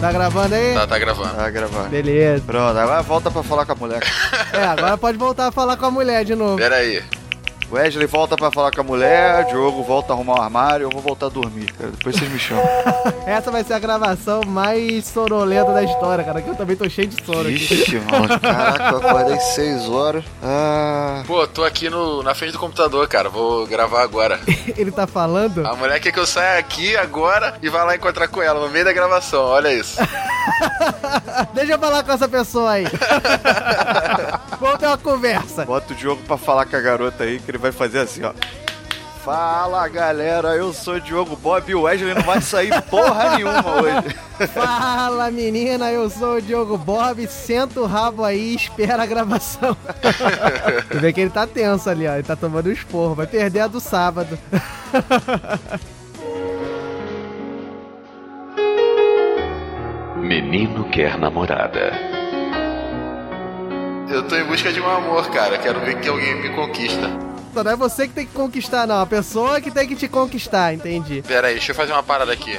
Tá gravando aí? Tá, tá gravando. Tá gravando. Beleza. Pronto, agora volta pra falar com a mulher. É, agora pode voltar a falar com a mulher de novo. Pera aí. Wesley volta pra falar com a mulher, Diogo volta a arrumar o armário, eu vou voltar a dormir, cara. Depois vocês me chamam. Essa vai ser a gravação mais sonolenta da história, cara, que eu também tô cheio de sono aqui. Vixe, mano. Caraca, eu acordei 6 horas. Ah. Pô, tô aqui no, na frente do computador, cara. Vou gravar agora. Ele tá falando? A mulher quer que eu saia aqui agora e vá lá encontrar com ela no meio da gravação. Olha isso. Deixa eu falar com essa pessoa aí. Vamos ter uma conversa. Bota o Diogo pra falar com a garota aí, que ele vai fazer assim, ó. Fala galera, eu sou o Diogo Bob e o Wesley não vai sair porra nenhuma hoje. Fala menina, eu sou o Diogo Bob, senta o rabo aí e espera a gravação. Você vê que ele tá tenso ali, ó. Ele tá tomando um esporro, vai perder a do sábado. Menino quer namorada. Eu tô em busca de um amor, cara. Quero ver que alguém me conquista. Não é você que tem que conquistar, não. A pessoa que tem que te conquistar, entendi. Pera aí, deixa eu fazer uma parada aqui.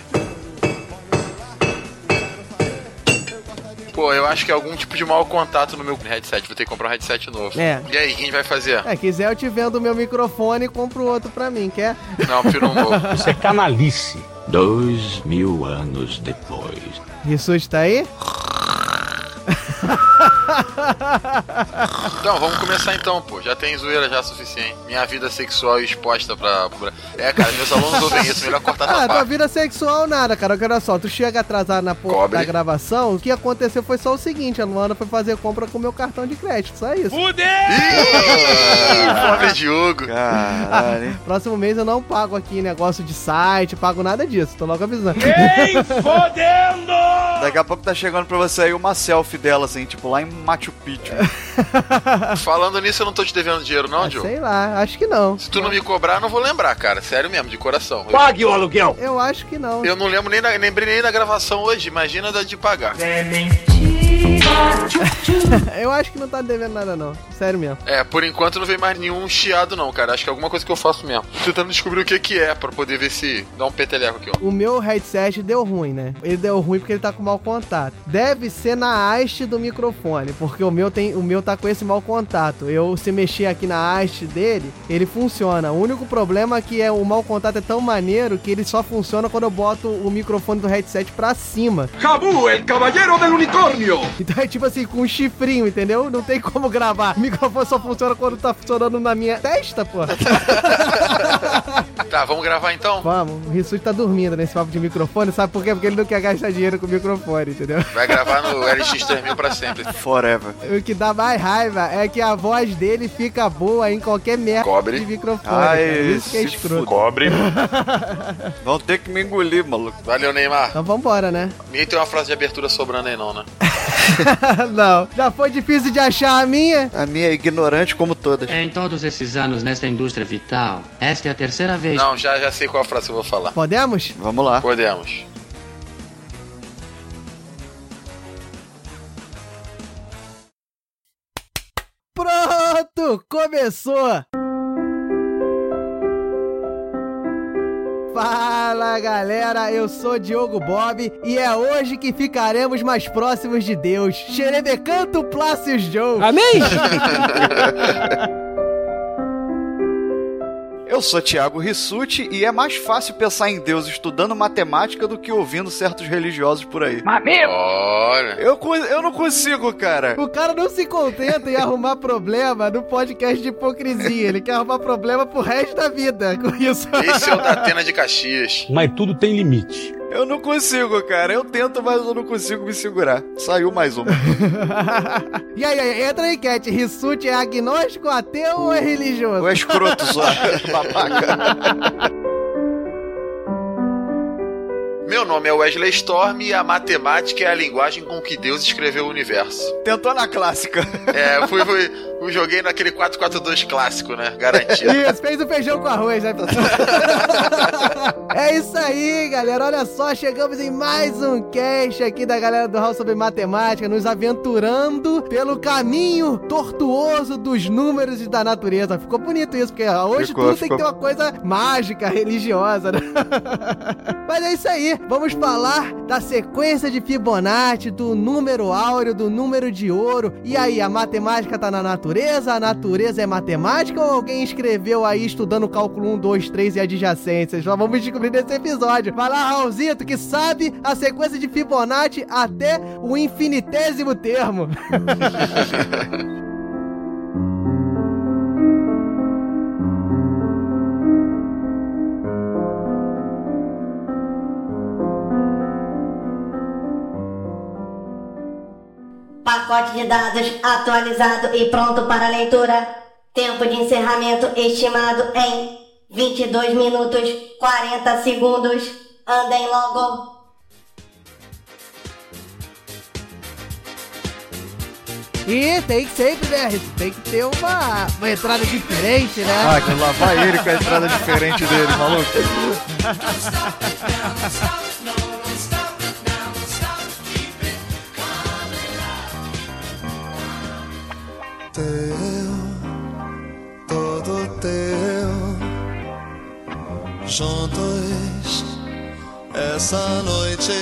Pô, eu acho que é algum tipo de mau contato no meu headset. Vou ter que comprar um headset novo. É. E aí, quem vai fazer? É, quiser eu te vendo o meu microfone e compro outro pra mim, quer? Não, prefiro um vou. Isso é canalice. Dois mil anos depois. Rissuti tá aí? Então, vamos começar então, pô. Já tem zoeira já suficiente. Minha vida sexual exposta pra. É, cara, meus alunos ouvem isso. Melhor cortar Ah, essa tua parte. vida sexual nada, cara. Olha só, tu chega atrasado na porra da gravação, o que aconteceu foi só o seguinte, a Luana foi fazer compra com o meu cartão de crédito, só isso. Ih, Pobre Diogo. Caralho? Próximo mês eu não pago aqui negócio de site, pago nada disso, tô logo avisando. Nem fodendo! Daqui a pouco tá chegando pra você aí uma selfie dela, assim, tipo lá em Machu Picchu. Falando nisso, eu não tô te devendo dinheiro, não, Ah, Diogo? sei lá, acho que não. Se tu não me cobrar, eu não vou lembrar, cara. Sério mesmo, de coração. Pague o aluguel! Eu acho que não. eu não lembro nem, na, lembrei nem da gravação hoje. Imagina da de pagar. Eu acho que não tá devendo nada não, sério mesmo. É, por enquanto não veio mais nenhum chiado, não, cara. Acho que é alguma coisa que eu faço mesmo. Tô tentando descobrir o que que é, pra poder ver se dá um peteleco aqui, ó. O meu headset deu ruim, né? Ele deu ruim porque ele tá com mau contato. Deve ser na haste do microfone, porque o meu tem, o meu tá com esse mau contato. Eu se mexer aqui na haste dele, ele funciona. O único problema é que é o mau contato é tão maneiro que ele só funciona quando eu boto o microfone do headset pra cima. Cabu, el caballero del unicornio! Então é tipo assim, com um chifrinho, entendeu? Não tem como gravar. O microfone só funciona quando tá funcionando na minha testa, pô. Tá, vamos gravar então? Vamos, o Rissuti tá dormindo nesse papo de microfone, sabe por quê? Porque ele não quer gastar dinheiro com o microfone, entendeu? Vai gravar no LX3000 pra sempre. Forever. O que dá mais raiva é que a voz dele fica boa em qualquer merda Cobre. de microfone. Ai. Isso que é escroto. Cobre. Vão ter que me engolir, maluco. Valeu, Neymar. Então vambora, né? Ninguém tem uma frase de abertura sobrando aí, não, né? não. Já foi difícil de achar a minha? A minha é ignorante como todas. Em todos esses anos nesta indústria vital, esta é a terceira vez Não, já, já sei qual a frase eu vou falar. Podemos? Vamos lá. Podemos. Pronto! Começou! Fala galera, eu sou Diogo Bob e é hoje que ficaremos mais próximos de Deus. Xerebecanto Plácios Joe. Amém? Eu sou Thiago Rissuti e é mais fácil pensar em Deus estudando matemática do que ouvindo certos religiosos por aí. Olha. Eu, eu não consigo, cara. O cara não se contenta em arrumar problema no podcast de hipocrisia. Ele quer arrumar problema pro resto da vida com isso. Esse é o da Atena de Caxias. Mas tudo tem limite. Eu não consigo, cara. Eu tento, mas eu não consigo me segurar. Saiu mais uma. e aí, aí, entra aí, Cat. Rissuti é agnóstico, ateu ou é religioso? O escroto só, babaca. Meu nome é Wesley Storm e a matemática é a linguagem com que Deus escreveu o universo. Tentou na clássica. É, fui, fui, Eu joguei naquele 4-4-2 clássico, né? Garantido. Isso, fez o feijão com arroz, né? é isso aí, galera. Olha só, chegamos em mais um cast aqui da galera do Hall sobre Matemática, nos aventurando pelo caminho tortuoso dos números e da natureza. Ficou bonito isso, porque hoje Ficou, tudo tem que ficou. ter uma coisa mágica, religiosa, né? Mas é isso aí. Vamos falar da sequência de Fibonacci, do número áureo, do número de ouro. E aí, a matemática tá na natureza? A natureza é matemática? Ou alguém escreveu aí estudando cálculo 1, 2, 3 e adjacências? Já vamos descobrir nesse episódio. Vai lá, Raulzito, que sabe a sequência de Fibonacci até o infinitésimo termo. Pacote de dados atualizado e pronto para leitura. Tempo de encerramento estimado em 22 minutos 40 segundos. Andem logo. E tem que sempre, né? Tem que ter uma, uma entrada diferente, né? Ah, que lá vai ele com a entrada diferente dele, maluco. teu, todo teu, juntos essa noite.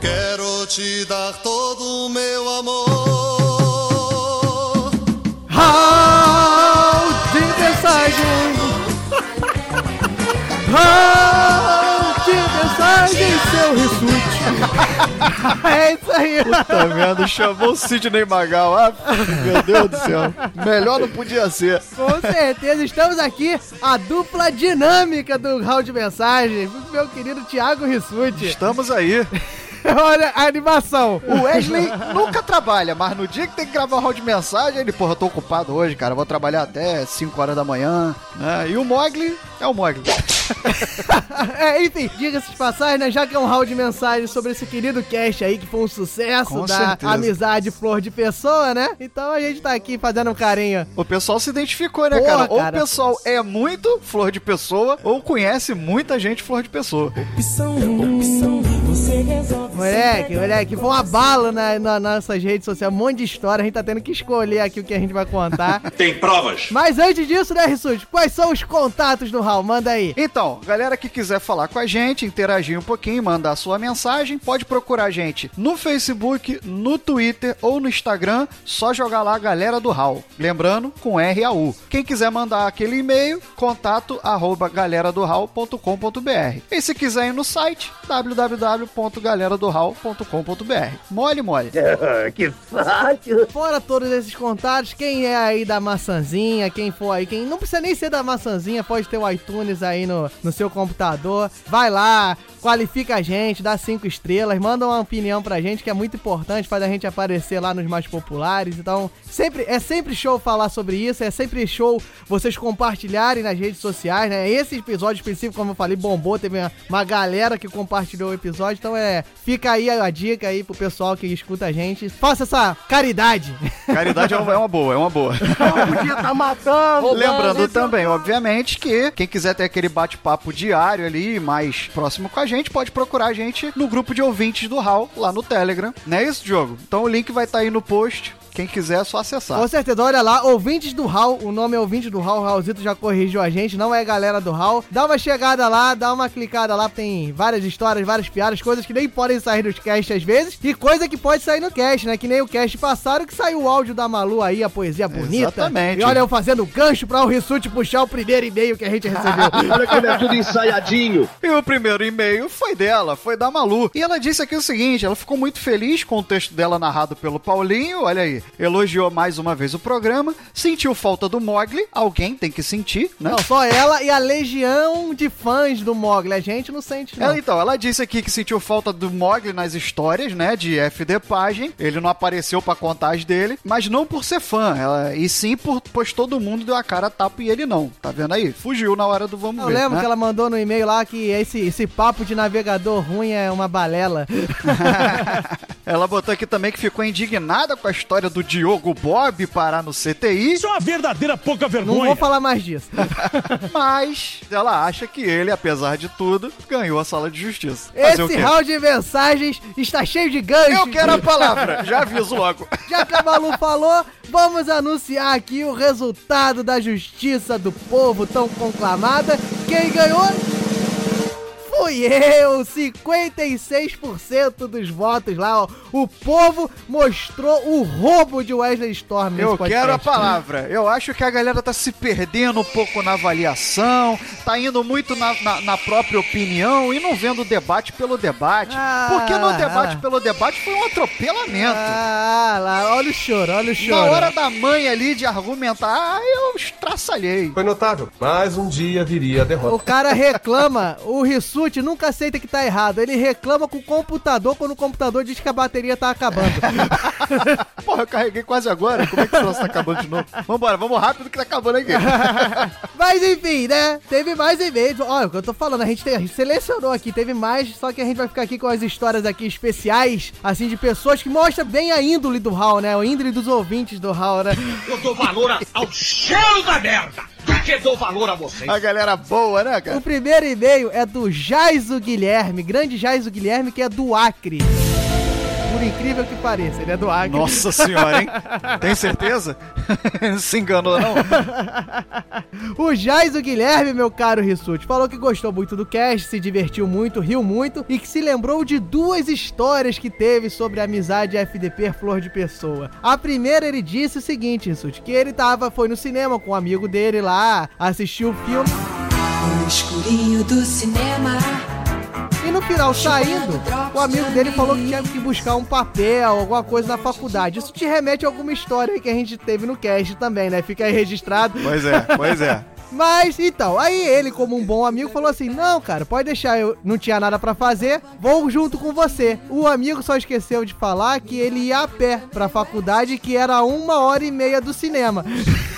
Quero te dar todo o meu amor. Hall de mensagem! Hall de mensagem, seu rissuti! é isso aí! Puta merda, chamou o Sidney Magal. Ah, meu Deus do céu. Melhor não podia ser. Com certeza, estamos aqui, a dupla dinâmica do Hall de mensagem, meu querido Thiago Rissuti. Estamos aí. Olha a animação! O Wesley nunca trabalha, mas no dia que tem que gravar round de mensagem, ele, porra, eu tô ocupado hoje, cara, vou trabalhar até 5 horas da manhã, né? E o Mogli é o Mogli. É, enfim, diga-se de passagem, né? Já que é um round de mensagem sobre esse querido cast aí, que foi um sucesso Com da certeza. amizade flor de pessoa, né? Então a gente tá aqui fazendo um carinho. O pessoal se identificou, né, Porra, cara? Ou cara. o pessoal é muito flor de pessoa, ou conhece muita gente flor de pessoa. Moleque, moleque, foi uma bala na, na- nas nossas redes sociais, um monte de história, a gente tá tendo que escolher aqui o que a gente vai contar. Tem provas? Mas antes disso, né, Rissuti, quais são os contatos do Raul? Manda aí. Então, galera que quiser falar com a gente, interagir um pouquinho, mandar a sua mensagem, pode procurar a gente no Facebook, no Twitter ou no Instagram, só jogar lá Galera do Hall. Lembrando, com R-A-U. Quem quiser mandar aquele e-mail, contato arroba galeradohall.com.br. E se quiser ir no site, www.galeradohall.com.br. Mole, mole. Fora todos esses contatos, quem é aí da maçãzinha, quem for aí, quem não precisa nem ser da maçãzinha, pode ter o iTunes aí no, no seu computador. Vai lá, qualifica a gente, dá cinco estrelas, manda uma opinião pra gente, que é muito importante, faz a gente aparecer lá nos mais populares. Então, sempre é sempre show falar sobre isso, é sempre show vocês compartilharem nas redes sociais, né? Esse episódio específico, como eu falei, bombou, teve uma, uma galera que compartilhou o episódio, então é, fica aí a, a dica aí pro pessoal que escuta a gente. Faça essa caridade. Caridade é uma, é boa, é uma boa. Podia tá matando. Lembrando também, obviamente, que quem quiser ter aquele bate-papo diário ali, mais próximo com a gente, pode procurar a gente no grupo de ouvintes do HAL, lá no Telegram. Não é isso, Diogo? Então o link vai estar aí no post. Quem quiser é só acessar. Com certeza, olha lá, ouvintes do Hall, o nome é ouvinte do Hall, o Raulzito já corrigiu a gente, não é galera do Hall. Dá uma chegada lá, dá uma clicada lá, tem várias histórias, várias piadas, coisas que nem podem sair dos cast às vezes, e coisa que pode sair no cast, né? Que nem o cast passado que saiu o áudio da Malu aí, a poesia bonita. Exatamente. E olha eu fazendo gancho pra o Rissuti puxar o primeiro e-mail que a gente recebeu. Olha como é tudo ensaiadinho. E o primeiro e-mail foi dela, foi da Malu. E ela disse aqui o seguinte: ela ficou muito feliz com o texto dela narrado pelo Paulinho. Olha aí, elogiou mais uma vez o programa, sentiu falta do Mogli. Alguém tem que sentir, né? Não, só ela e a legião de fãs do Mogli, a gente não sente não. Ela, então, ela disse aqui que sentiu falta do Mogli nas histórias, né, de FD Pagem. Ele não apareceu pra contar as dele, mas não por ser fã, ela, e sim por, pois todo mundo deu a cara a tapa e ele não. Tá vendo aí? Fugiu na hora do vamos Eu ver, lembro né? que ela mandou no e-mail lá que esse, esse papo de navegador ruim é uma balela. Ela botou aqui também que ficou indignada com a história do Diogo Bob parar no CTI, Isso é uma verdadeira pouca Não vergonha. vou falar mais disso. mas ela acha que ele, apesar de tudo, ganhou a sala de justiça. Fazer Esse round de mensagens está cheio de ganchos. Eu quero a palavra, já aviso logo. Já que a Malu falou, vamos anunciar aqui o resultado da justiça do povo tão conclamada. Quem ganhou? Fui eu, 56% dos votos lá, ó. O povo mostrou o roubo de Wesley Storm nesse Eu podcast. quero a palavra. Eu acho que a galera tá se perdendo um pouco na avaliação, tá indo muito na, na- na própria opinião e não vendo o debate pelo debate. Ah, porque no debate ah. pelo debate foi um atropelamento. Ah, lá, olha o choro, olha o choro. Na hora da mãe ali de argumentar, ah, eu estraçalhei. Foi notável. Mais um dia viria a derrota. O cara reclama, o Rissuti nunca aceita que tá errado. Ele reclama com o computador quando o computador diz que a bateria tá acabando. Porra, eu carreguei quase agora. Como é que o troço tá acabando de novo? Vambora, vamos rápido que tá acabando aqui. Mas enfim, né? Teve mais e-mails. Olha, o que eu tô falando, a gente, tem- a gente selecionou aqui, teve mais, só que a gente vai ficar aqui com as histórias aqui especiais, assim, de pessoas que mostram bem a índole do Hall, né? A índole dos ouvintes do Hall, né? Eu dou valor ao cheiro da merda. Porque dou valor a vocês. A galera boa, né, O cara? primeiro e-mail é do Jaiso Guilherme, grande Jaiso Guilherme, que é do Acre. Por incrível que pareça, ele é do Acre. Nossa senhora, hein? Tem certeza? Não se enganou, não? O Jaiso Guilherme, meu caro Rissuti, falou que gostou muito do cast, se divertiu muito, riu muito e que se lembrou de duas histórias que teve sobre a amizade FDP Flor de Pessoa. A primeira ele disse o seguinte, Rissuti, que ele tava, foi no cinema com um amigo dele lá, assistiu o filme No escurinho do cinema. No final, saindo, o amigo dele falou que tinha que buscar um papel, alguma coisa na faculdade. Isso te remete a alguma história aí que a gente teve no cast também, né? Fica aí registrado. Pois é, pois é. Mas, então, aí ele, como um bom amigo, falou assim: Não, cara, pode deixar, eu não tinha nada pra fazer, vou junto com você. O amigo só esqueceu de falar que ele ia a pé pra faculdade, que era uma hora e meia do cinema.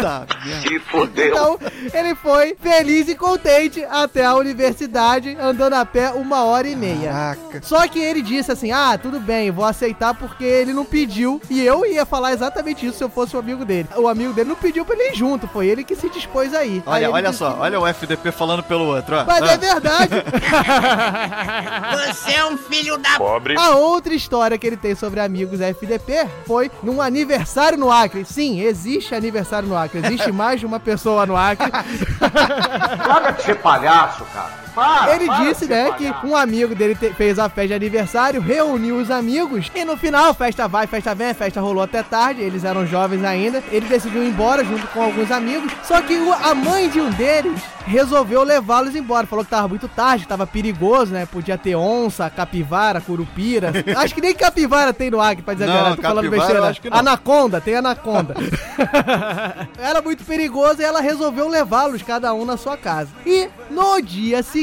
Tá, Se fodeu. Então, ele foi feliz e contente até a universidade, andando a pé uma hora e meia. Caraca. Só que ele disse assim: Ah, tudo bem, vou aceitar porque ele não pediu. E eu ia falar exatamente isso se eu fosse o amigo dele. O amigo dele não pediu pra ele ir junto, foi ele que se dispôs aí. Aí Olha, ele olha só, que- olha o FDP falando pelo outro, ó. Mas Ah. é verdade. Você é um filho da. Pobre. A outra história que ele tem sobre amigos FDP foi num aniversário no Acre. Sim, existe aniversário no Acre. Existe mais de uma pessoa no Acre. Para de ser palhaço, cara. Para, Ele para disse, né, palhaço. que um amigo dele te- fez a festa de aniversário, reuniu os amigos e no final, festa vai, festa vem, a festa rolou até tarde, eles eram jovens ainda. Ele decidiu ir embora junto com alguns amigos, só que o- a mãe de um deles resolveu levá-los embora. Falou que tava muito tarde, tava perigoso, né? Podia ter onça, capivara, curupira. acho que nem capivara tem no Acre, pra dizer a Não, verdade. Tô falando besteira. Anaconda, tem anaconda. Era muito perigoso e ela resolveu levá-los cada um na sua casa. E no dia seguinte,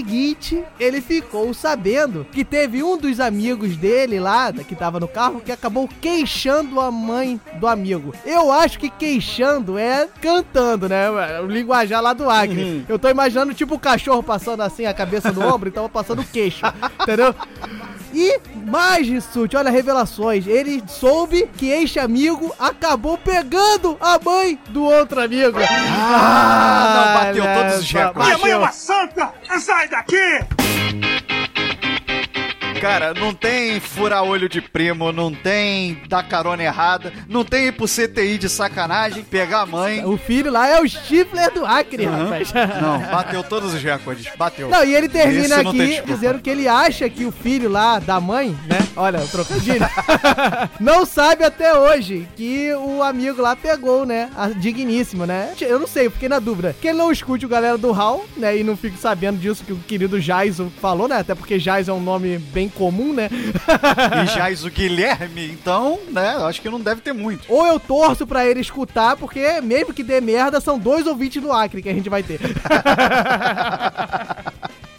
ele ficou sabendo que teve um dos amigos dele lá, que tava no carro, que acabou queixando a mãe do amigo. Eu acho que queixando é cantando, né? O linguajar lá do Acre. Eu tô imaginando tipo o cachorro passando assim a cabeça no ombro, então passando o queixo, entendeu? E mais, Rissuti, olha revelações. Ele soube que este amigo acabou pegando a mãe do outro amigo. Ah, não, bateu olha todos os recordes. Minha mãe é uma santa! Sai daqui! Cara, não tem furar olho de primo, não tem dar carona errada, não tem ir pro CTI de sacanagem, pegar a mãe. O filho lá é o Stifler do Acre, Aham. rapaz. Não, bateu todos os recordes, bateu. Não, e ele termina Esse aqui dizendo que ele acha que o filho lá da mãe, né? Olha, o trocadilho. não sabe até hoje que o amigo lá pegou, né? A digníssimo, né? Eu não sei, fiquei na dúvida. Que ele não escute o galera do Hall, né? E não fique sabendo disso que o querido Jaiso falou, né? Até porque Jaiso é um nome bem comum, né? E Jais o Guilherme, então, né, acho que não deve ter muito. Ou eu torço pra ele escutar, porque mesmo que dê merda, são dois ouvintes do Acre que a gente vai ter.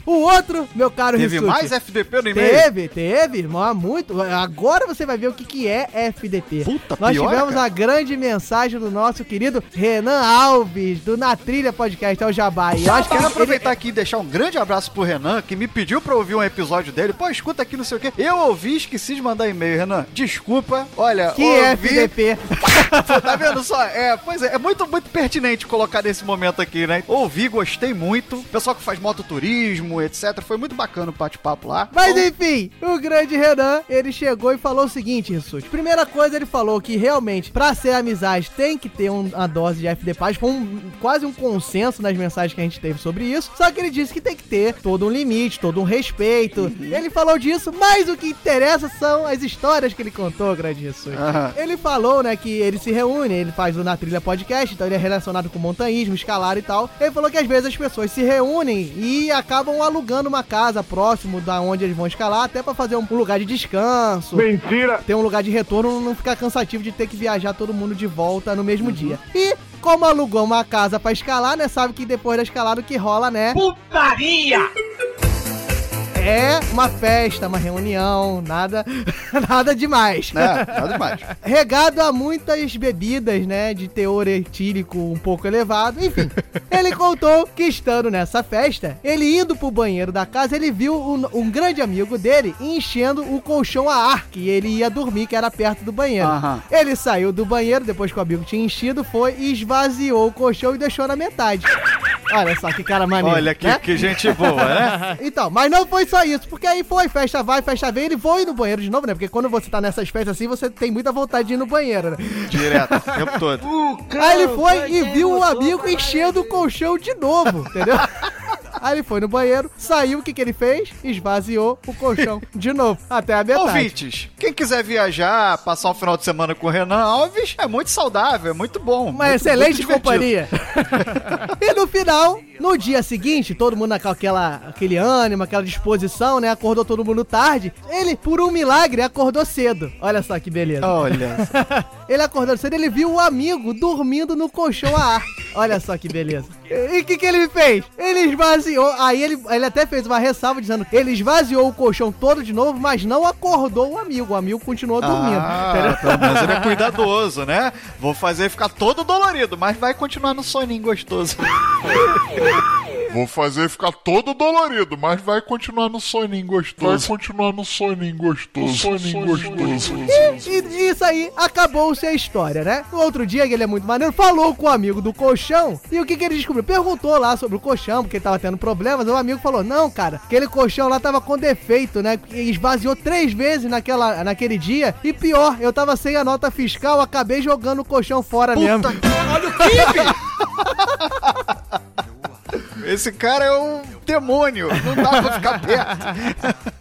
O outro, meu caro Teve Rissuti, mais FDP no e-mail? Teve, teve, irmão, muito. Agora você vai ver o que, que é FDP. Puta, Nós pior, tivemos cara. a grande mensagem do nosso querido Renan Alves, do Na Trilha Podcast, é o Jabá. E eu acho que Quero ele- aproveitar aqui e deixar um grande abraço pro Renan, que me pediu pra ouvir um episódio dele. Pô, escuta aqui, não sei o quê. Eu ouvi, esqueci de mandar e-mail, Renan. Desculpa. Olha, que ouvi... FDP. Tá vendo só? É, pois é, é muito, muito pertinente colocar nesse momento aqui, né? Ouvi, gostei muito. Pessoal que faz mototurismo, etc. Foi muito bacana o bate-papo lá. Mas enfim, o grande Renan, ele chegou e falou o seguinte, Rissuti. Primeira coisa, ele falou que realmente, pra ser amizade, tem que ter um- uma dose de FD Paz. Foi um- quase um consenso nas mensagens que a gente teve sobre isso. Só que ele disse que tem que ter todo um limite, todo um respeito. Uhum. Ele falou disso, mas o que interessa são as histórias que ele contou, grande Rissuti. Aham. Ele falou, né, que ele se reúne, ele faz o Na Trilha Podcast, então ele é relacionado com montanhismo, escalar e tal. Ele falou que às vezes as pessoas se reúnem e acabam alugando uma casa próximo da onde eles vão escalar, até pra fazer um um lugar de descanso. Mentira! Ter um lugar de retorno, não ficar cansativo de ter que viajar todo mundo de volta no mesmo dia. E como alugou uma casa pra escalar, né, sabe que depois da escalada o que rola, né? Putaria! É uma festa, uma reunião, nada nada demais. né? Nada demais. regado a muitas bebidas, né, de teor etílico um pouco elevado. Enfim, ele contou que estando nessa festa, ele indo pro banheiro da casa, ele viu um, um grande amigo dele enchendo o colchão a ar, que ele ia dormir, que era perto do banheiro. Aham. Ele saiu do banheiro, depois que o amigo tinha enchido, foi e esvaziou o colchão e deixou na metade. Olha só que cara maneiro. Olha que, né? que gente boa, né? Então, mas não foi só isso, porque aí foi, festa vai, festa vem, ele foi no banheiro de novo, né? Porque quando você tá nessas festas assim, você tem muita vontade de ir no banheiro, né? Direto, o tempo todo. Aí ele foi e viu o amigo enchendo o colchão de novo, entendeu? Aí ele foi no banheiro, saiu, o que que ele fez? Esvaziou o colchão de novo, até a metade. Ouvintes, quem quiser viajar, passar um final de semana com o Renan Alves, é muito saudável, é muito bom. Uma muito- excelente muito companhia. e no final, no dia seguinte, todo mundo com aquela, aquele ânimo, aquela disposição, né? Acordou todo mundo tarde. Ele, por um milagre, acordou cedo. Olha só que beleza. Olha ele acordou cedo, ele viu o amigo dormindo no colchão a ar. Olha só que beleza. E o que, que ele fez? Ele esvaziou. Aí ele, ele até fez uma ressalva dizendo ele esvaziou o colchão todo de novo, mas não acordou o amigo. O amigo continuou dormindo. Ah, pelo menos ele é cuidadoso, né? Vou fazer ficar todo dolorido, mas vai continuar no soninho gostoso. Vou fazer ficar todo dolorido, mas vai continuar no soninho gostoso. Vai continuar no soninho gostoso. Soninho gostoso. E, e isso aí acabou-se a história, né? No outro dia, que ele é muito maneiro, falou com o amigo do colchão. E o que, que ele descobriu? Perguntou lá sobre o colchão, porque ele tava tendo problemas. O amigo falou: Não, cara, aquele colchão lá tava com defeito, né? E esvaziou três vezes naquela, naquele dia. E pior, eu tava sem a nota fiscal, acabei jogando o colchão fora mesmo. Olha o kibe! Esse cara é um demônio, não dá pra ficar perto.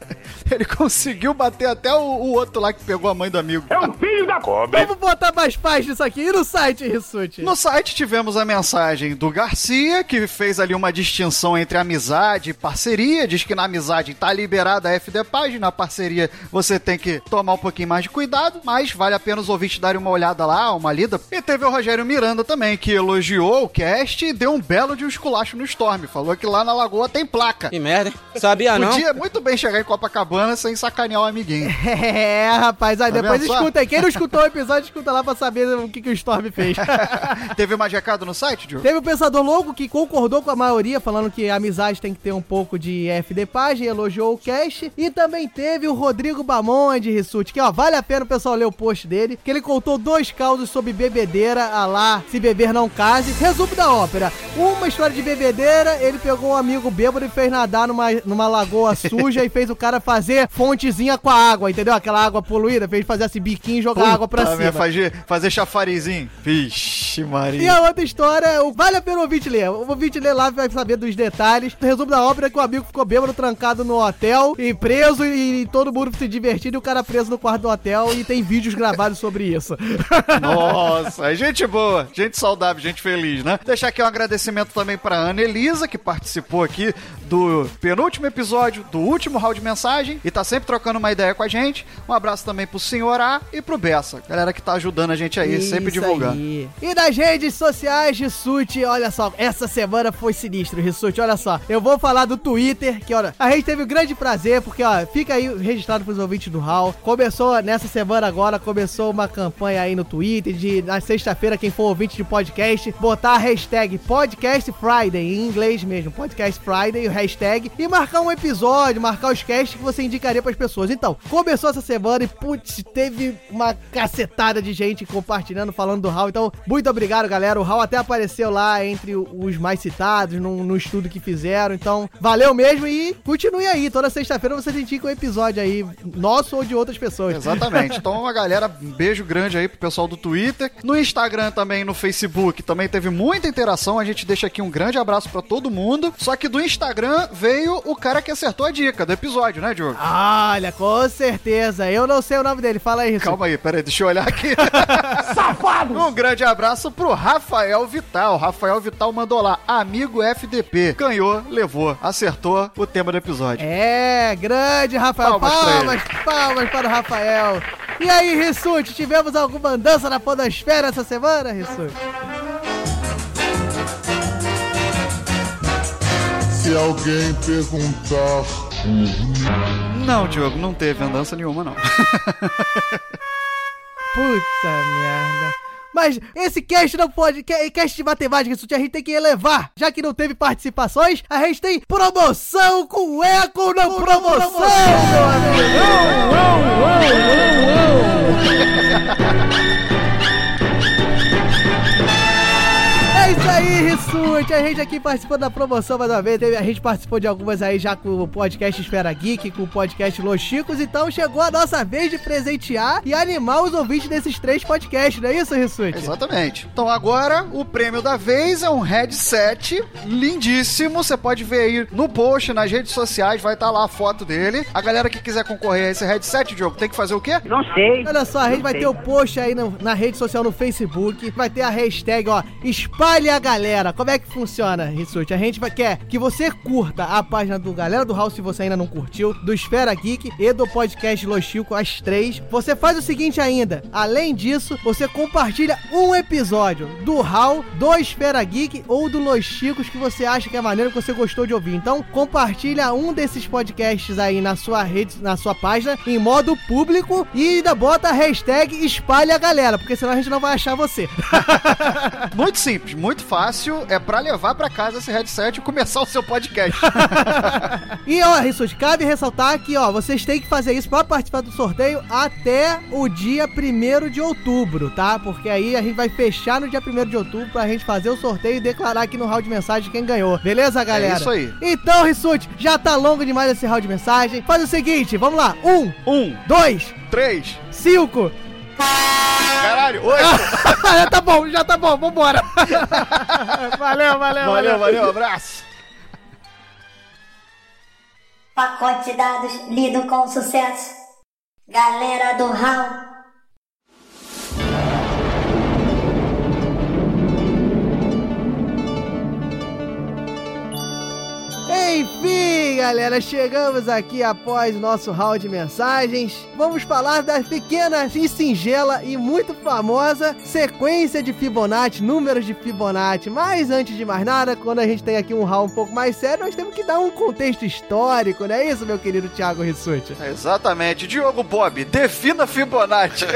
Ele conseguiu bater até o, o outro lá que pegou a mãe do amigo. É um filho da cobra! Vamos botar mais paz nisso aqui. E no site, Rissuti? No site tivemos a mensagem do Garcia, que fez ali uma distinção entre amizade e parceria. Diz que na amizade tá liberada a FD Page, na parceria você tem que tomar um pouquinho mais de cuidado, mas vale a pena os ouvintes darem uma olhada lá, uma lida. E teve o Rogério Miranda também, que elogiou o cast e deu um belo de um esculacho no Storm. Falou que lá na Lagoa tem placa. Que merda, hein? Sabia não? Podia muito bem chegar em Copacabana sem sacanear o amiguinho. É, rapaz, aí Tá depois escuta aí. Quem não escutou o episódio, escuta lá pra saber o que, que o Storm fez. Teve mais recado no site, Diogo? Teve o Pensador Louco que concordou com a maioria, falando que a amizade tem que ter um pouco de FD página, elogiou o cast. E também teve o Rodrigo Bamon de Rissuti, que ó, vale a pena o pessoal ler o post dele, que ele contou dois causos sobre bebedeira, a lá, se beber não case. Resumo da ópera: uma história de bebedeira, ele pegou um amigo bêbado e fez nadar numa, numa lagoa suja e fez o cara fazer fontezinha com a água, entendeu? Aquela água poluída, fez fazer esse biquinho e jogar água pra Puta cima. Fazer, fazer chafarizinho. Vixe, Maria. E a outra história, vale a pena o ouvinte ler. O ouvinte ler lá vai saber dos detalhes. O resumo da ópera é que o amigo ficou bêbado, trancado no hotel e preso e, todo mundo se divertindo e o cara preso no quarto do hotel e tem vídeos gravados sobre isso. Nossa, gente boa, gente saudável, gente feliz, né? Deixar aqui um agradecimento também pra Ana Elisa, que participou aqui do penúltimo episódio, do último round de mensagem e tá sempre trocando uma ideia com a gente. Um abraço também pro Senhor A e pro Bessa. Galera que tá ajudando a gente aí, sempre Isso divulgando. aí. E nas redes sociais, Rissuti, olha só, essa semana foi sinistro, Rissuti, olha só. Eu vou falar do Twitter, que olha, a gente teve um grande prazer, porque ó, fica aí registrado pros ouvintes do Hall. Começou nessa semana agora, começou uma campanha aí no Twitter de na sexta-feira, quem for ouvinte de podcast, botar a hashtag Podcast Friday, em inglês mesmo, Podcast Friday, o hashtag, e marcar um episódio, marcar os casts que você indicaria pras pessoas. Então, começou essa semana e, putz, teve uma cacetada de gente compartilhando, falando do Hall. Então, muito obrigado, galera. O Hall até apareceu lá entre os mais citados no, no estudo que fizeram. Então, valeu mesmo e continue aí. Toda sexta-feira você indica um episódio aí, nosso ou de outras pessoas. Exatamente. Então, uma galera, um beijo grande aí pro pessoal do Twitter. No Instagram também, no Facebook, também teve muita interação. A gente deixa aqui um grande abraço pra todo mundo. Só que do Instagram veio o cara que acertou a dica do episódio, né, Diogo? Olha, com certeza. Eu não sei o nome dele. Fala aí. Calma aí, peraí, deixa eu olhar aqui. Safado! Um grande abraço pro Rafael Vital. Rafael Vital mandou lá, amigo FDP. Ganhou, levou, acertou o tema do episódio. É, grande Rafael. Palmas pra Palmas, palmas, para o Rafael. E aí, Rissuti, tivemos alguma dança na podosfera essa semana, Rissuti? Se alguém perguntar Não, Diogo, não teve andança nenhuma, não. Puta merda. Mas esse cast não pode, ca- cast de matemática, isso a gente tem que elevar. Já que não teve participações, a gente tem promoção com eco na promoção, meu amigo. Rissuti. A gente aqui participando da promoção mais uma vez. A gente participou de algumas aí já com o podcast Esfera Geek, com o podcast Los Chicos. Então chegou a nossa vez de presentear e animar os ouvintes desses três podcasts, não é isso, Rissuti? Exatamente. Então agora o prêmio da vez é um headset lindíssimo. Você pode ver aí no post, nas redes sociais, vai estar lá a foto dele. A galera que quiser concorrer a esse headset, Diogo, tem que fazer o quê? Não sei. Olha só, a gente Não vai sei. ter o post aí no- na rede social no Facebook, vai ter a hashtag, ó, espalhe a galera. Como é que funciona, Rissuti? A gente quer que você curta a página do Galera do House, se você ainda não curtiu, do Esfera Geek e do podcast Los Chico, as três. Você faz o seguinte ainda, além disso, você compartilha um episódio do Hall, do Esfera Geek ou do Los Chicos que você acha que é maneiro, que você gostou de ouvir. Então, compartilha um desses podcasts aí na sua rede, na sua página, em modo público e ainda bota a hashtag espalha a galera, porque senão a gente não vai achar você. Muito simples, muito fácil. É pra levar pra casa esse headset e começar o seu podcast. E ó, Rissuti, cabe ressaltar que ó, vocês têm que fazer isso pra participar do sorteio até o dia 1 de outubro, tá? Porque aí a gente vai fechar no dia 1 de outubro pra gente fazer o sorteio e declarar aqui no round de mensagem quem ganhou. Beleza, galera? É isso aí. Então, Rissuti, já tá longo demais esse round de mensagem. Faz o seguinte, vamos lá. Um, Um, dois, três, cinco. Caralho, oito. já tá bom, já tá bom, vambora. valeu, valeu, Valeu, valeu, abraço. Pacote de dados lido com sucesso. Galera do Hall. Enfim, galera, chegamos aqui após o nosso round de mensagens. Vamos falar da pequena e singela e muito famosa sequência de Fibonacci, números de Fibonacci. Mas antes de mais nada, quando a gente tem aqui um round um pouco mais sério, nós temos que dar um contexto histórico, não é isso, meu querido Thiago Rissuti? Exatamente. Diogo Bob, defina Fibonacci.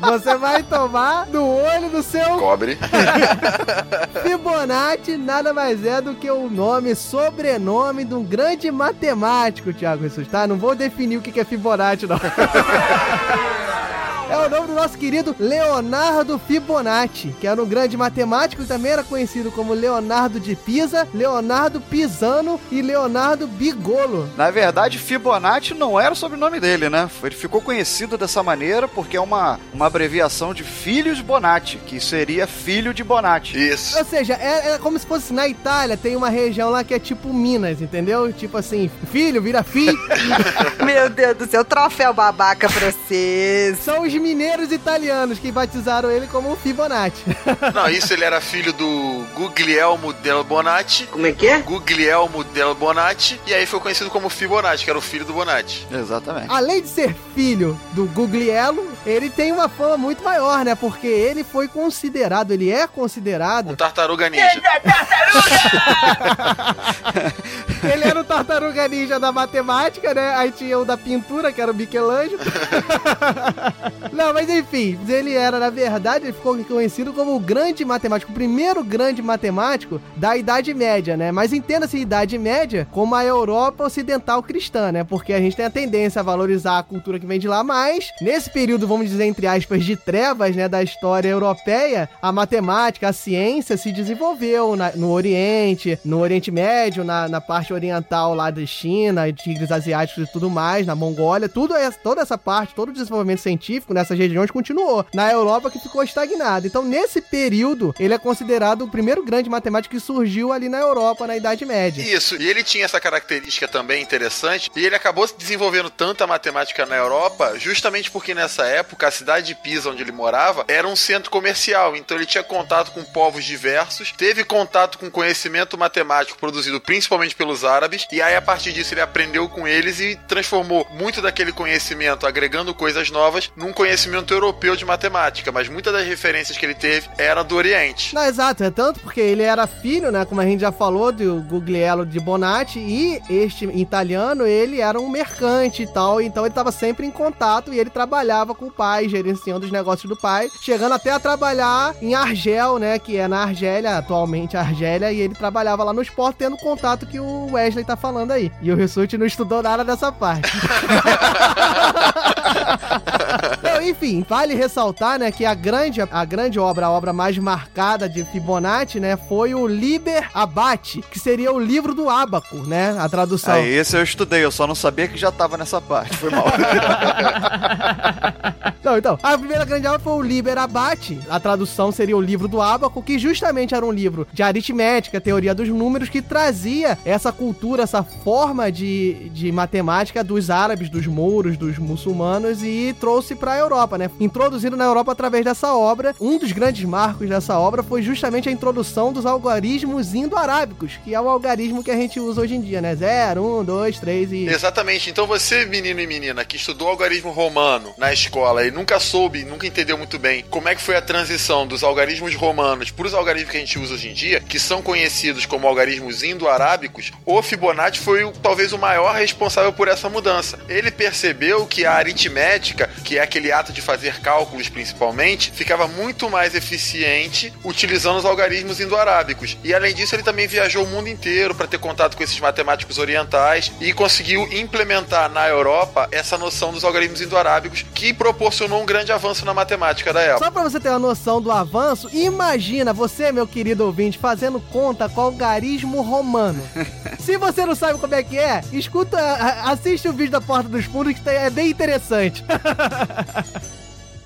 Você vai tomar no olho do seu Cobre. Fibonacci nada mais é do que o nome, sobrenome de um grande matemático, Thiago Jesus, tá? Não vou definir o que é Fibonacci, não. É o nome do nosso querido Leonardo Fibonacci, que era um grande matemático e também era conhecido como Leonardo de Pisa, Leonardo Pisano e Leonardo Bigolo. Na verdade, Fibonacci não era o sobrenome dele, né? Ele ficou conhecido dessa maneira porque é uma, uma abreviação de Filhos Bonatti, que seria filho de Bonatti. Isso. Ou seja, é, é como se fosse na Itália, tem uma região lá que é tipo Minas, entendeu? Tipo assim, filho vira filho. Meu Deus do céu, troféu babaca pra vocês. São os mineiros italianos que batizaram ele como Fibonacci. Não, isso ele era filho do Guglielmo del Bonatti. Como é que é? Guglielmo del Bonatti. E aí foi conhecido como Fibonacci, que era o filho do Bonatti. Exatamente. Além de ser filho do Guglielmo, ele tem uma fama muito maior, né? Porque ele foi considerado, ele é considerado. Um tartaruga ninja. ele era o tartaruga ninja da matemática, né? Aí tinha o da pintura, que era o Michelangelo. Não, mas enfim, ele era, na verdade, ele ficou conhecido como o grande matemático, o primeiro grande matemático da Idade Média, né? Mas entenda-se Idade Média como a Europa ocidental cristã, né? Porque a gente tem a tendência a valorizar a cultura que vem de lá, mas nesse período, vamos dizer, entre aspas, de trevas, né, da história europeia, a matemática, a ciência se desenvolveu na- no Oriente, no Oriente Médio, na, na parte oriental lá da China, tigres asiáticos e tudo mais, na Mongólia, tudo essa, toda essa parte, todo o desenvolvimento científico nessas regiões continuou. Na Europa que ficou estagnado. Então, nesse período, ele é considerado o primeiro grande matemático que surgiu ali na Europa, na Idade Média. Isso, e ele tinha essa característica também interessante, e ele acabou se desenvolvendo tanta matemática na Europa, justamente porque nessa época a cidade de Pisa, onde ele morava, era um centro comercial, então ele tinha contato com povos diversos, teve contato com conhecimento matemático produzido principalmente pelos árabes, e aí a partir disso ele aprendeu com eles e transformou muito daquele conhecimento, agregando coisas novas, num conhecimento europeu de matemática, mas muitas das referências que ele teve eram do Oriente. Não, exato, é tanto porque ele era filho, né, como a gente já falou, do Guglielmo de Bonatti, e este italiano, ele era um mercante e tal, então ele estava sempre em contato e ele trabalhava com o pai, gerenciando os negócios do pai, chegando até a trabalhar em Argel, né, que é na Argélia, atualmente Argélia, e ele trabalhava lá no esporte, tendo contato que o Wesley tá falando aí. E o Rissuti não estudou nada dessa parte. Enfim, vale ressaltar, né, que a grande, a grande obra, a obra mais marcada de Fibonacci, né, foi o Liber Abate, que seria o livro do Ábaco, né, a tradução. Aí, esse eu estudei, eu só não sabia que já tava nessa parte. Foi mal. Não, então, a primeira grande obra foi o Liber Abate, a tradução seria o livro do Ábaco, que justamente era um livro de aritmética, teoria dos números, que trazia essa cultura, essa forma de, de matemática dos árabes, dos mouros, dos muçulmanos e trouxe para a Europa, né? Introduzido na Europa através dessa obra. Um dos grandes marcos dessa obra foi justamente a introdução dos algarismos indo-arábicos, que é o algarismo que a gente usa hoje em dia, né? 0, 1, 2, 3 e. Exatamente. Então você, menino e menina, que estudou algarismo romano na escola e nunca soube, nunca entendeu muito bem como é que foi a transição dos algarismos romanos para os algarismos que a gente usa hoje em dia, que são conhecidos como algarismos indo-arábicos, o Fibonacci foi talvez o maior responsável por essa mudança. Ele percebeu que a aritmética, que é aquele de fazer cálculos principalmente, ficava muito mais eficiente utilizando os algarismos indo-arábicos. E além disso, ele também viajou o mundo inteiro para ter contato com esses matemáticos orientais e conseguiu implementar na Europa essa noção dos algarismos indo-arábicos, que proporcionou um grande avanço na matemática da época. Só pra você ter uma noção do avanço, imagina você, meu querido ouvinte, fazendo conta com o algarismo romano. Se você não sabe como é que é, escuta, assiste o vídeo da Porta dos Fundos que tá- é bem interessante.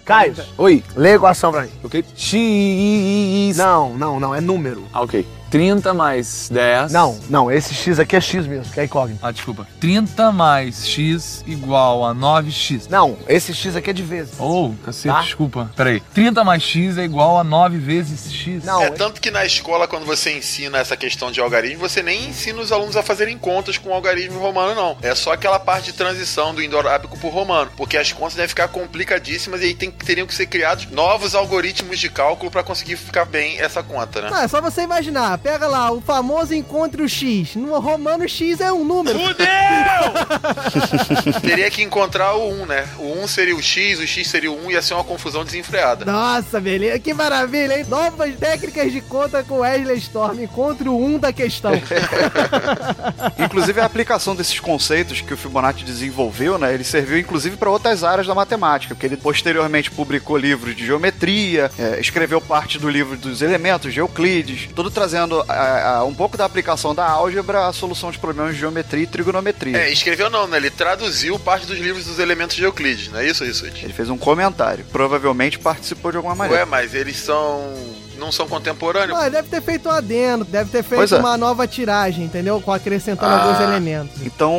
Caio, Oi. lê a equação pra mim. Ok. X. Não, não, não, é número. Ah, ok. 30 mais 10. Não, não, esse X aqui é X mesmo, que é incógnito. Ah, desculpa. 30 mais x igual a 9x. Não, esse X aqui é de vezes. Oh, cacete, Tá. desculpa. Peraí. 30 mais x é igual a 9 vezes x. Não, É tanto que na escola, quando você ensina essa questão de algarismo, você nem ensina os alunos a fazerem contas com o algarismo romano, não. É só aquela parte de transição do indo-arábico pro romano. Porque as contas devem ficar complicadíssimas e aí tem, teriam que ser criados novos algoritmos de cálculo para conseguir ficar bem essa conta, né? Não, é só você imaginar. Pega lá o famoso encontre o X. No romano, X é um número. Teria que encontrar o 1, né? O 1 seria o X, o X seria o 1, ia ser uma confusão desenfreada. Nossa, beleza. Que maravilha, hein? Novas técnicas de conta com Wesley Storm. Encontre o 1 da questão. Inclusive a aplicação desses conceitos que o Fibonacci desenvolveu, né, ele serviu inclusive para outras áreas da matemática, porque ele posteriormente publicou livros de geometria, é, escreveu parte do livro dos elementos de Euclides, tudo trazendo a- a- um pouco da aplicação da álgebra à solução de problemas de geometria e trigonometria. É, escreveu não, né? Ele traduziu parte dos livros dos elementos de Euclides, não é isso, isso? Ele fez um comentário, provavelmente participou de alguma maneira. Ué, mas eles são não são contemporâneos. Ah, deve ter feito um adendo, deve ter feito é. uma nova tiragem, entendeu? Com acrescentando Ah. alguns elementos. Então,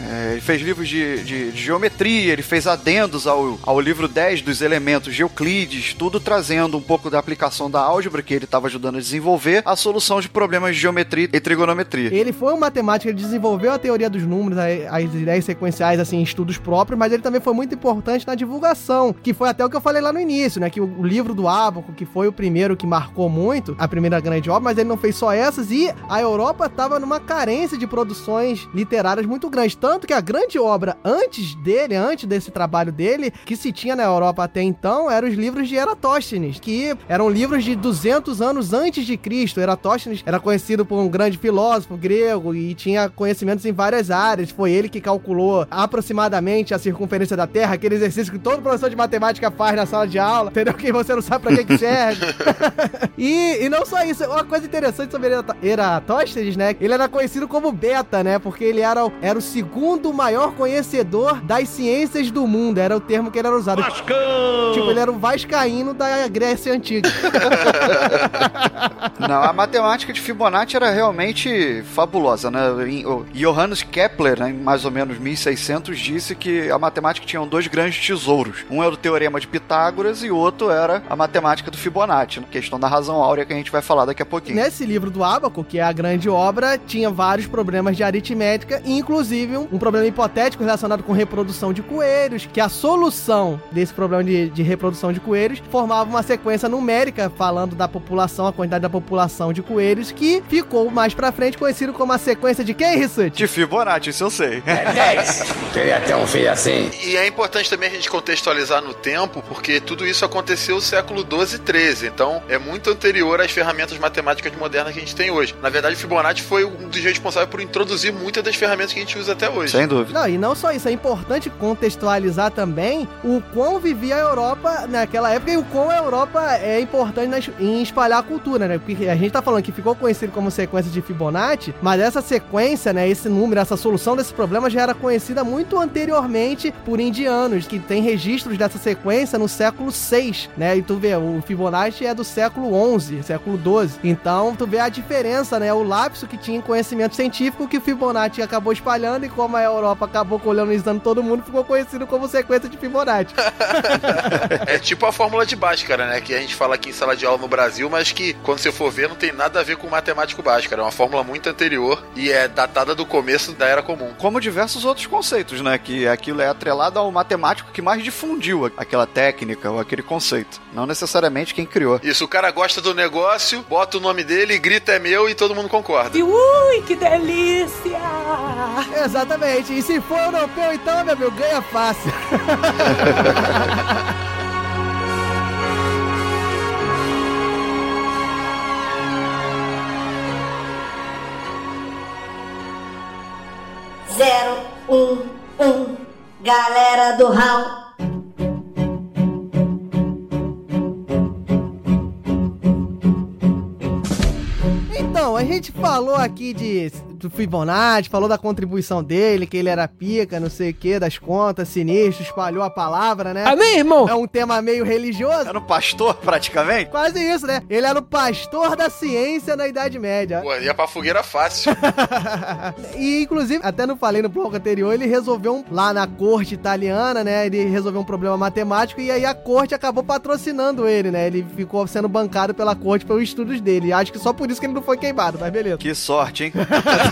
é, ele fez livros de, de- de geometria, ele fez adendos ao, ao livro 10 dos elementos de Euclides, tudo trazendo um pouco da aplicação da álgebra que ele estava ajudando a desenvolver, a solução de problemas de geometria e trigonometria. Ele foi um matemático, ele desenvolveu a teoria dos números, as ideias sequenciais, assim, em estudos próprios, mas ele também foi muito importante na divulgação, que foi até o que eu falei lá no início, né? Que o, o livro do Ábaco, que foi o primeiro que marcou muito, a primeira grande obra, mas ele não fez só essas, e a Europa estava numa carência de produções literárias muito grande. Tanto que a grande obra antes dele, antes desse trabalho dele, que se tinha na Europa até então, eram os livros de Eratóstenes, que eram livros de 200 anos antes de Cristo. Eratóstenes era conhecido por um grande filósofo grego e tinha conhecimentos em várias áreas. Foi ele que calculou aproximadamente a circunferência da Terra, aquele exercício que todo professor de matemática faz na sala de aula, entendeu? Que você não sabe pra que, que serve. e, e não só isso, uma coisa interessante sobre Eratóstenes, né? Ele era conhecido como Beta, né? Porque ele era, o- era o segundo maior conhecedor das ciências do mundo. Era o termo que ele era usado. Tipo, ele era o vascaíno da Grécia Antiga. Não, a matemática de Fibonacci era realmente fabulosa, né? O Johannes Kepler, né, em mais ou menos 1600, disse que a matemática tinha dois grandes tesouros. Um era o teorema de Pitágoras e o outro era a matemática do Fibonacci, né? questão da razão áurea que a gente vai falar daqui a pouquinho. Nesse livro do Ábaco, que é a grande obra, tinha vários problemas de aritmética, inclusive um, problema hipotético relacionado com reprodução de coelhos, que a solução desse problema de, de reprodução de coelhos formava uma sequência numérica falando da população, a quantidade da população de coelhos, que ficou mais pra frente conhecido como a sequência de quem, Rissuti? De Fibonacci, isso eu sei. É 10. Queria ter um filho assim. E é importante também a gente contextualizar no tempo, porque tudo isso aconteceu no século 12 e 13. Então é muito anterior às ferramentas matemáticas modernas que a gente tem hoje. Na verdade, Fibonacci foi um dos responsáveis por introduzir muitas das ferramentas que a gente usa até hoje. Sem dúvida. Não, e não só isso, é importante contextualizar também o quão vivia a Europa naquela época e o quão a Europa é importante nas- em espalhar a cultura, né? Porque a gente tá falando que ficou conhecido como sequência de Fibonacci, mas essa sequência, né, esse número, essa solução desse problema já era conhecida muito anteriormente por indianos, que tem registros dessa sequência no século 6, né? E tu vê, o Fibonacci é do século 11, século 12. Então, tu vê a diferença, né? O lapso que tinha em conhecimento científico que o Fibonacci acabou espalhando e como a Europa acabou colonizando todo mundo, ficou conhecido como sequência de Fibonacci. É tipo a fórmula de Bhaskara, né? Que a gente fala aqui em sala de aula no Brasil, mas que quando você for ver não tem nada a ver com o matemático Bhaskara. É uma fórmula muito anterior e é datada do começo da Era Comum. Como diversos outros conceitos, né? Que aquilo é atrelado ao matemático que mais difundiu aquela técnica ou aquele conceito. Não necessariamente quem criou. Isso, o cara gosta do negócio, bota o nome dele, grita é meu e todo mundo concorda. Ui, que delícia! Exatamente. E se for europeu, então, meu amigo, ganha fácil. Zero, um, um. Galera do Raul. Gente falou aqui de, do Fibonacci, falou da contribuição dele, que ele era pica, não sei o que, das contas, sinistro, espalhou a palavra, né? Amém, irmão? É um tema meio religioso. Era um pastor, praticamente? Quase isso, né? Ele era o pastor da ciência na Idade Média. Pô, ia pra fogueira fácil. E, inclusive, até não falei no bloco anterior, ele resolveu um, lá na corte italiana, né? Ele resolveu um problema matemático e aí a corte acabou patrocinando ele, né? Ele ficou sendo bancado pela corte pelos estudos dele. E acho que só por isso que ele não foi queimado, mas beleza. Que sorte, hein?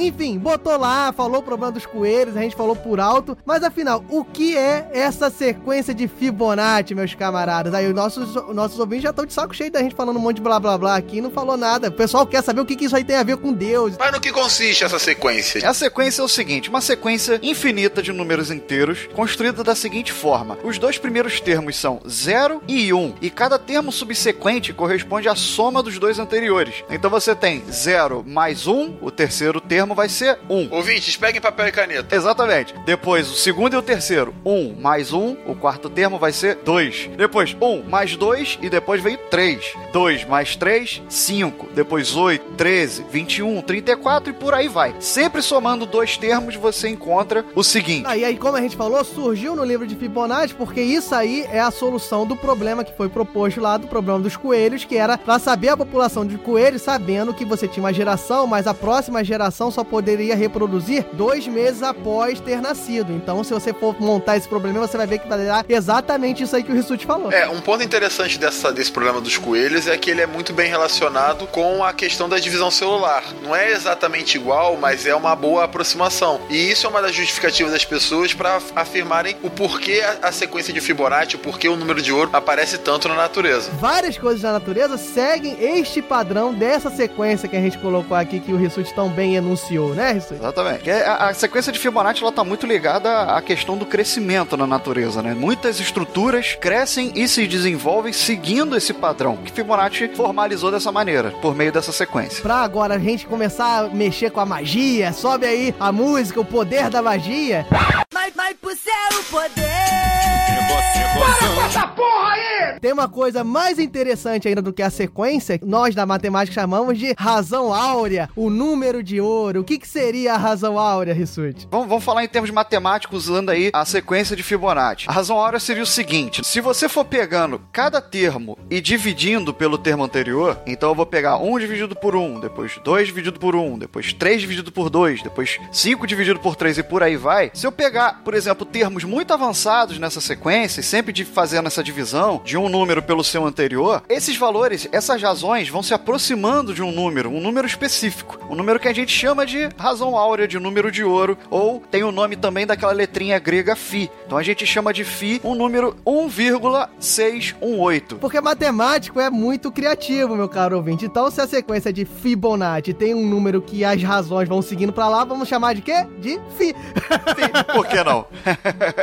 Enfim, botou lá, falou o problema dos coelhos, a gente falou por alto, mas afinal, o que é essa sequência de Fibonacci, meus camaradas? Aí os nossos, nossos ouvintes já estão de saco cheio da gente falando um monte de blá blá blá aqui e não falou nada. O pessoal quer saber o que, que isso aí tem a ver com Deus. Mas no que consiste essa sequência? A sequência é o seguinte: uma sequência infinita de números inteiros, construída da seguinte forma: os dois primeiros termos são 0 e 1, um, e cada termo subsequente corresponde à soma dos dois anteriores. Então você tem 0 mais 1, um, o terceiro termo termo vai ser 1. Ouvintes, peguem papel e caneta. Exatamente. Depois, o segundo e o terceiro, 1 mais 1. O quarto termo vai ser 2. Depois, 1 mais 2 e depois vem 3. 2 mais 3, 5. Depois 8, 13, 21, 34 e por aí vai. Sempre somando dois termos, você encontra o seguinte. Ah, e aí, como a gente falou, surgiu no livro de Fibonacci, porque isso aí é a solução do problema que foi proposto lá, do problema dos coelhos, que era pra saber a população de coelhos, sabendo que você tinha uma geração, mas a próxima geração só poderia reproduzir dois meses após ter nascido. Então, se você for montar esse problema, você vai ver que vai dar exatamente isso aí que o Rissuti falou. É, um ponto interessante dessa, desse problema dos coelhos é que ele é muito bem relacionado com a questão da divisão celular. Não é exatamente igual, mas é uma boa aproximação. E isso é uma das justificativas das pessoas para afirmarem o porquê a, a sequência de Fibonacci, o porquê o número de ouro aparece tanto na natureza. Várias coisas na natureza seguem este padrão dessa sequência que a gente colocou aqui, que o Rissuti tão bem enunciou, né, Rissuti? Exatamente. É, A, a sequência de Fibonacci ela tá muito ligada à questão do crescimento na natureza, né? Muitas estruturas crescem e se desenvolvem seguindo esse padrão que Fibonacci formalizou dessa maneira, por meio dessa sequência. Pra agora a gente começar a mexer com a magia, sobe aí a música, o poder da magia. Vai, vai pro céu o poder. Para com essa porra aí! Tem uma coisa mais interessante ainda do que a sequência, nós da matemática chamamos de razão áurea, o número de ouro. O que, que seria a razão áurea, Rissuti? Vamos, vamos falar em termos matemáticos usando aí a sequência de Fibonacci. A razão áurea seria o seguinte: se você for pegando cada termo e dividindo pelo termo anterior, então eu vou pegar 1 dividido por 1, depois 2 dividido por 1, depois 3 dividido por 2, depois 5 dividido por 3 e por aí vai. Se eu pegar, por exemplo, termos muito avançados nessa sequência, e sempre de fazendo essa divisão de um número pelo seu anterior, esses valores, essas razões vão se aproximando de um número, um número específico, um número que a gente chama de razão áurea, de número de ouro, ou tem o nome também daquela letrinha grega φ. Então a gente chama de φ um número 1,618. Porque matemático é muito criativo, meu caro ouvinte. Então, se a sequência de Fibonacci tem um número que as razões vão seguindo pra lá, vamos chamar de quê? De Fi. Por que não?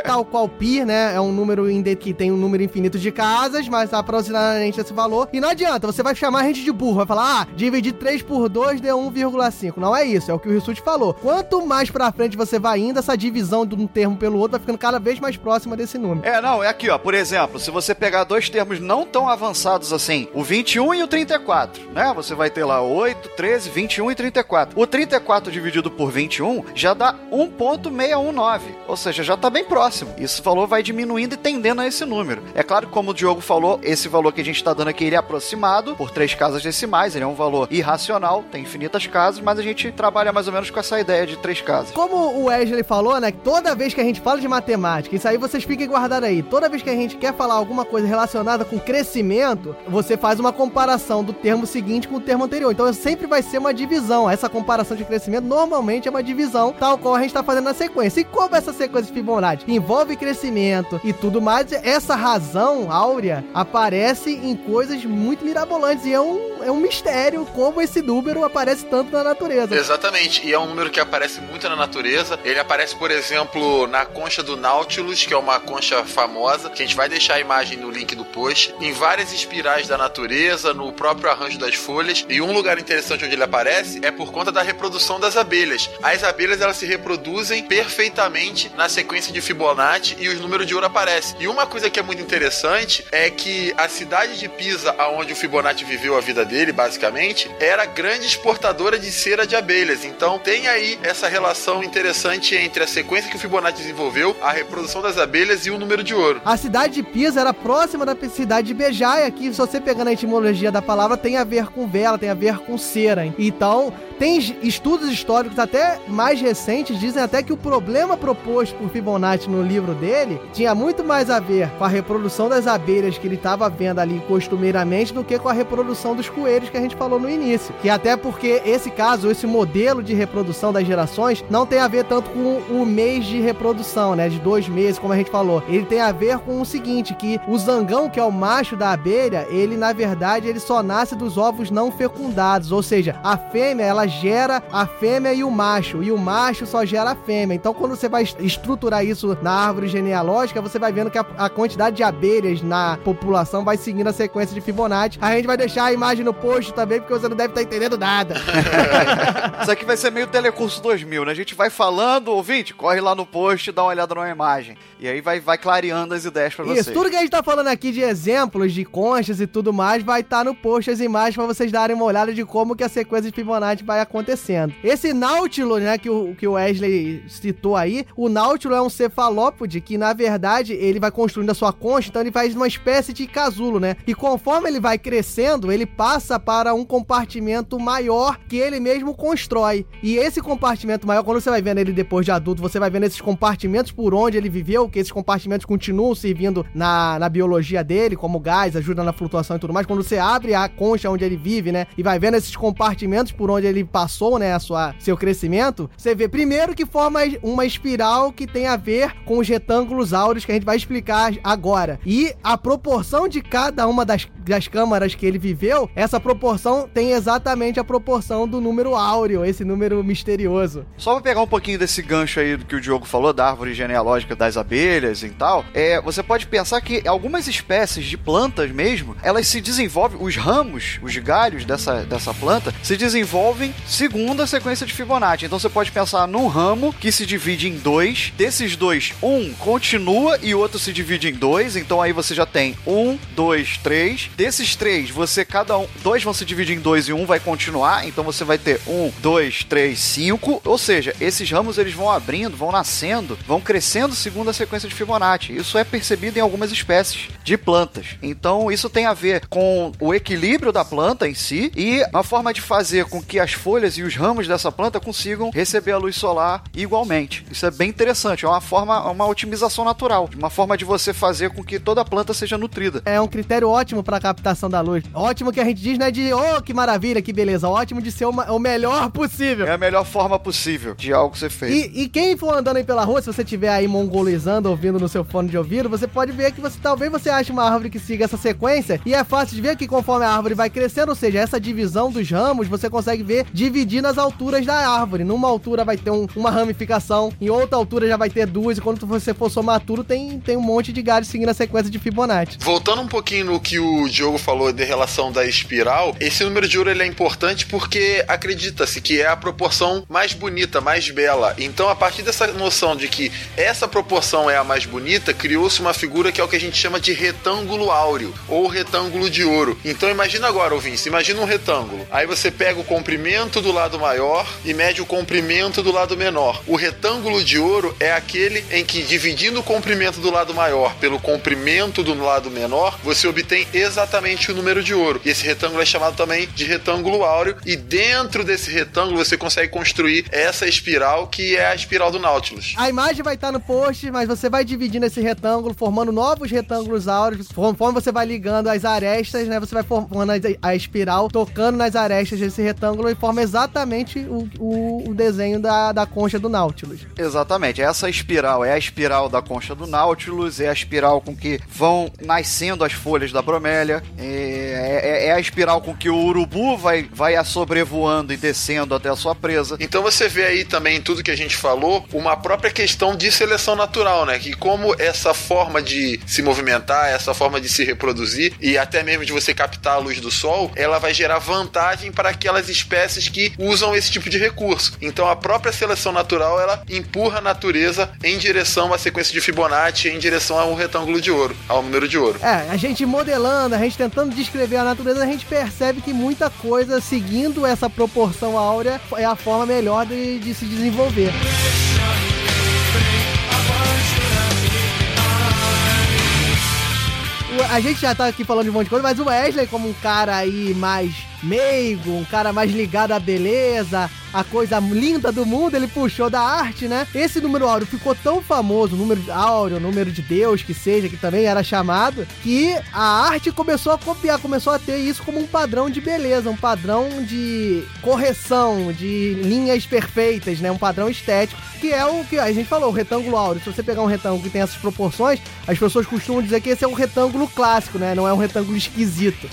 Tal qual pi, né? É um número que tem um número infinito de casas, mas aproximadamente esse valor. E não adianta, você vai chamar a gente de burro, vai falar, ah, dividir 3 por 2 deu 1,5. Não é isso, é o que o Rissuti falou. Quanto mais pra frente você vai indo, essa divisão de um termo pelo outro vai ficando cada vez mais próxima desse número. É, não, é aqui, ó. Por exemplo, se você pegar dois termos não tão avançados assim, o 21 e o 34, né? Você vai ter lá 8, 13, 21 e 34. O 34 dividido por 21 já dá 1.619, ou seja, já tá bem próximo. Esse valor vai diminuindo e tendendo a esse número. É claro que, como o Diogo falou, esse valor que a gente tá dando aqui, ele é aproximado por três casas decimais, ele é um valor irracional, tem infinitas casas, mas a gente trabalha mais ou menos com essa ideia de três casas. Como o Wesley falou, né? Toda vez que a gente fala de matemática, isso aí vocês fiquem guardados aí. Toda vez que a gente quer falar alguma coisa relacionada com crescimento, você faz uma comparação do termo seguinte com o termo anterior. Então sempre vai ser uma divisão. Essa comparação de crescimento normalmente é uma divisão, tal qual a gente tá fazendo na sequência. E como essa sequência de Fibonacci envolve crescimento e tudo mais, essa razão áurea aparece em coisas muito mirabolantes. E é um, é um mistério como esse número aparece tanto na natureza. Exatamente, e é um número que aparece muito na natureza. Ele aparece, por exemplo, na concha do Nautilus, que é uma concha famosa, que a gente vai deixar a imagem no link do post, em várias espirais da natureza, no próprio arranjo das folhas. E um lugar interessante onde ele aparece é por conta da reprodução das abelhas. As abelhas elas se reproduzem perfeitamente na sequência de Fibonacci e os números de ouro aparecem. E uma coisa que é muito interessante é que a cidade de Pisa, aonde o Fibonacci viveu a vida dele, basicamente, era grande exportadora de cera de abelhas. Então tem aí essa relação interessante entre a sequência que o Fibonacci desenvolveu, a reprodução das abelhas e o número de ouro. A cidade de Pisa era próxima da cidade de Bejaia, que se você pegando a etimologia da palavra, tem a ver com vela, tem a ver com cera. Então, tem es- estudos históricos até mais recentes, dizem até que o problema proposto por Fibonacci no livro dele tinha muito mais a ver com a reprodução das abelhas que ele estava vendo ali costumeiramente do que com a reprodução dos coelhos que a gente falou no início. Que até porque esse caso, esse modelo de reprodução das gerações, não tem a ver tanto com o mês de reprodução, né? De dois meses, como a gente falou. Ele tem a ver com o seguinte, que o zangão, que é o macho da abelha, ele, na verdade, ele só nasce dos ovos não fecundados. Ou seja, a fêmea, ela gera a fêmea e o macho. E o macho só gera a fêmea. Então, quando você vai est- estruturar isso na árvore genealógica, você vai vendo que a, a quantidade de abelhas na população vai seguindo a sequência de Fibonacci. A gente vai deixar a imagem no post também, porque você não deve estar entendendo nada. Isso aqui vai ser meio Telecurso 2000, né? A gente vai falando, ouvinte, corre lá no post e dá uma olhada numa imagem. E aí vai, vai clareando as ideias pra vocês. Isso, tudo que a gente tá falando aqui de exemplos, de conchas e tudo mais, vai estar no post as imagens pra vocês darem uma olhada de como que a sequência de Fibonacci vai acontecendo. Esse Nautilus, né, que o, que o Wesley citou aí, o Nautilus é um cefalópode que, na verdade, ele vai construindo a sua concha, então ele faz uma espécie de casulo, né? E conforme ele vai crescendo, ele passa para um compartimento maior que ele mesmo constrói. E esse compartimento maior, quando você vai vendo ele depois de adulto, você vai vendo esses compartimentos por onde ele viveu, que esses compartimentos continuam servindo na, na biologia dele, como gás, ajuda na flutuação e tudo mais. Quando você abre a concha onde ele vive, né, e vai vendo esses compartimentos por onde ele passou, né, a sua, seu crescimento, você vê primeiro que forma uma espiral que tem a ver com os retângulos áureos que a gente vai explicar agora. E a proporção de cada uma das, das câmaras que ele viveu, essa proporção tem exatamente a proporção do número áureo, esse número misterioso. Só pra pegar um pouquinho desse gancho aí do que o Diogo falou, da árvore genealógica das abelhas e tal, é, você pode pensar que algumas espécies de plantas mesmo, elas se desenvolvem, os ramos, os galhos dessa, dessa planta, se desenvolvem segundo a sequência de Fibonacci. Então você pode pensar num ramo que se divide em dois, desses dois, um continua e o outro se divide em dois, então aí você já tem um, dois, três. Desses três, você cada um, dois vão se dividir em dois e um vai continuar, então você vai ter um, dois, três, cinco. Ou seja, esses ramos eles vão abrindo, vão nascendo, vão crescendo segundo a sequência de Fibonacci. Isso é percebido em algumas espécies de plantas. Então isso tem a ver com o equilíbrio da planta em si e uma forma de fazer com que as folhas e os ramos dessa planta consigam receber a luz solar igualmente. Isso é bem interessante, é uma forma, uma otimização natural, uma forma de você fazer com que toda a planta seja nutrida. É um critério ótimo para captação da luz. Ótimo que a gente diz, não é de, oh, que maravilha, que beleza. Ótimo de ser o, o melhor possível. É a melhor forma possível de algo ser feito. E, e quem for andando aí pela rua, se você estiver aí mongolizando, ouvindo no seu fone de ouvido, você pode ver que você talvez você ache uma árvore que siga essa sequência e é fácil de ver que conforme a árvore vai crescendo, ou seja, essa divisão dos ramos, você consegue ver dividindo as alturas da árvore. Numa altura vai ter um, uma ramificação, em outra altura já vai ter duas, e quando você for somar tudo, tem, tem um monte de galhos seguindo a sequência de Fibonacci. Voltando um pouquinho no que o Diogo falou de relação da espiral, esse número de ouro ele é importante porque acredita-se que é a proporção mais bonita, mais bela. Então, a partir dessa noção de que essa proporção é a mais bonita, criou-se uma figura que é o que a gente chama de retângulo áureo ou retângulo de ouro. Então, imagina agora, ouvinte, imagina um retângulo. Aí você pega o comprimento do lado maior e mede o comprimento do lado menor. O retângulo de ouro é aquele em que, dividindo o comprimento do lado maior pelo comprimento do lado menor, você obtém exatamente o número de ouro. E esse retângulo é chamado também de retângulo áureo. E dentro desse retângulo você consegue construir essa espiral que é a espiral do Nautilus. A imagem vai estar no post, mas você vai dividindo esse retângulo, formando novos retângulos áureos. Conforme você vai ligando as arestas, né? Você vai formando a, espiral, tocando nas arestas desse retângulo e forma exatamente o, o, o desenho da, da concha do Nautilus. Exatamente. Essa espiral é a espiral da concha do Nautilus, é a espiral com que vão nascendo as folhas da bromélia, é, é, é a espiral com que o urubu vai, vai a sobrevoando e descendo até a sua presa. Então você vê aí também em tudo que a gente falou uma própria questão de seleção natural, né? Que como essa forma de se movimentar, essa forma de se reproduzir e até mesmo de você captar a luz do sol, ela vai gerar vantagem para aquelas espécies que usam esse tipo de recurso. Então a própria seleção natural ela empurra a natureza em direção à sequência de Fibonacci, em direção ao retângulo de ouro, ao número de ouro. É, a gente modelando, a gente tentando descrever a natureza, a gente percebe que muita coisa seguindo essa proporção áurea é a forma melhor de, de se desenvolver. A gente já tá aqui falando de um monte de coisa, mas o Wesley, como um cara aí mais meigo, um cara mais ligado à beleza, a coisa linda do mundo, ele puxou da arte, né? Esse número áureo ficou tão famoso, número áureo, número de Deus que seja, que também era chamado, que a arte começou a copiar, começou a ter isso como um padrão de beleza, um padrão de correção, de linhas perfeitas, né? Um padrão estético, que é o que a gente falou, o retângulo áureo. Se você pegar um retângulo que tem essas proporções, as pessoas costumam dizer que esse é um retângulo clássico, né? Não é um retângulo esquisito.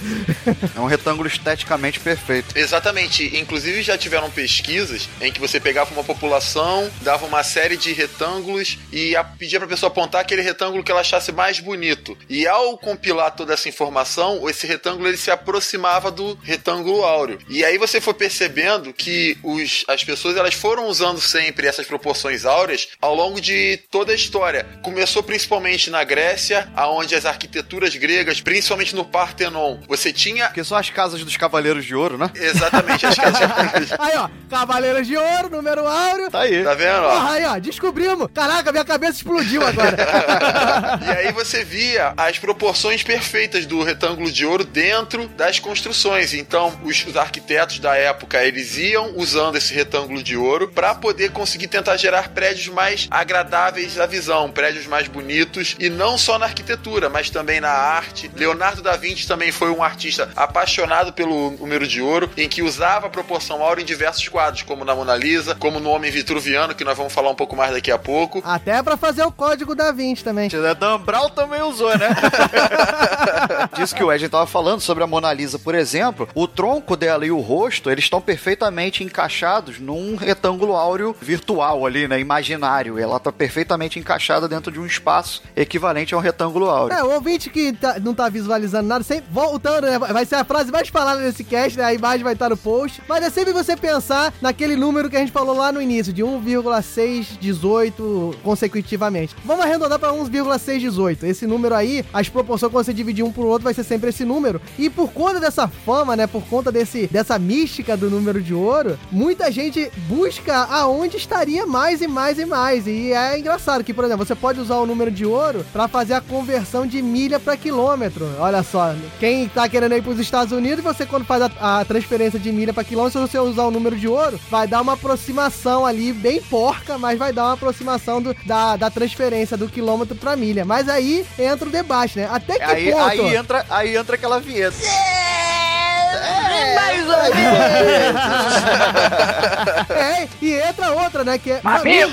É um retângulo esteticamente perfeito. Exatamente. Inclusive já tiveram pesquisas em que você pegava uma população, dava uma série de retângulos e a- pedia pra pessoa apontar aquele retângulo que ela achasse mais bonito. E ao compilar toda essa informação, esse retângulo ele se aproximava do retângulo áureo. E aí você foi percebendo que os, as pessoas elas foram usando sempre essas proporções áureas ao longo de toda a história. Começou principalmente na Grécia, aonde as arquiteturas gregas, principalmente no Partenon, você tinha Que são as casas dos Cavaleiros de Ouro, né? exatamente as casas Aí, ó, Cavaleiros de Ouro, número áureo. Tá aí. Tá vendo? ó? Porra, aí, ó, descobrimos. Caraca, minha cabeça explodiu agora. E aí você via as proporções perfeitas do retângulo de ouro dentro das construções. Então, os, os arquitetos da época, eles iam usando esse retângulo de ouro para poder conseguir tentar gerar prédios mais agradáveis à visão, prédios mais bonitos e não só na arquitetura, mas também na arte. Leonardo da Vinci também foi um artista apaixonado pelo número de ouro, em que usava a proporção áurea em diversos quadros, como na Mona Lisa, como no Homem Vitruviano, que nós vamos falar um pouco mais daqui a pouco. Até pra fazer o código da Vinci também. Dan Brown também usou, né? Disso que o Ed tava falando sobre a Mona Lisa, por exemplo, o tronco dela e o rosto, eles estão perfeitamente encaixados num retângulo áureo virtual ali, né? Imaginário. Ela tá perfeitamente encaixada dentro de um espaço equivalente a um retângulo áureo. É, o ouvinte que tá- não tá visualizando nada, sempre voltando, né? Vai ser a frase mais falada nesse cast, né? A imagem vai estar no post. Mas é sempre você pensar naquele número que a gente falou lá no início, de 1,618 consecutivamente. Vamos arredondar pra 1,618. Esse número aí, as proporções quando você dividir um por outro vai ser sempre esse número. E por conta dessa fama, né? Por conta desse, dessa mística do número de ouro, muita gente busca aonde estaria mais e mais e mais. E é engraçado que, por exemplo, você pode usar o número de ouro pra fazer a conversão de milha pra quilômetro. Olha só, quem tá querendo ir pros Estados Unidos, você quando faz a, a transferência de milha pra quilômetro, se você usar o número de ouro, vai dar uma aproximação ali, bem porca, mas vai dar uma aproximação do- da, da transferência do quilômetro pra milha. Mas aí entra o debate, né? Até que Aí, ponto... aí, entra, aí entra aquela vinheta. Mais ou É, e entra outra, né? Que é. Mamilo!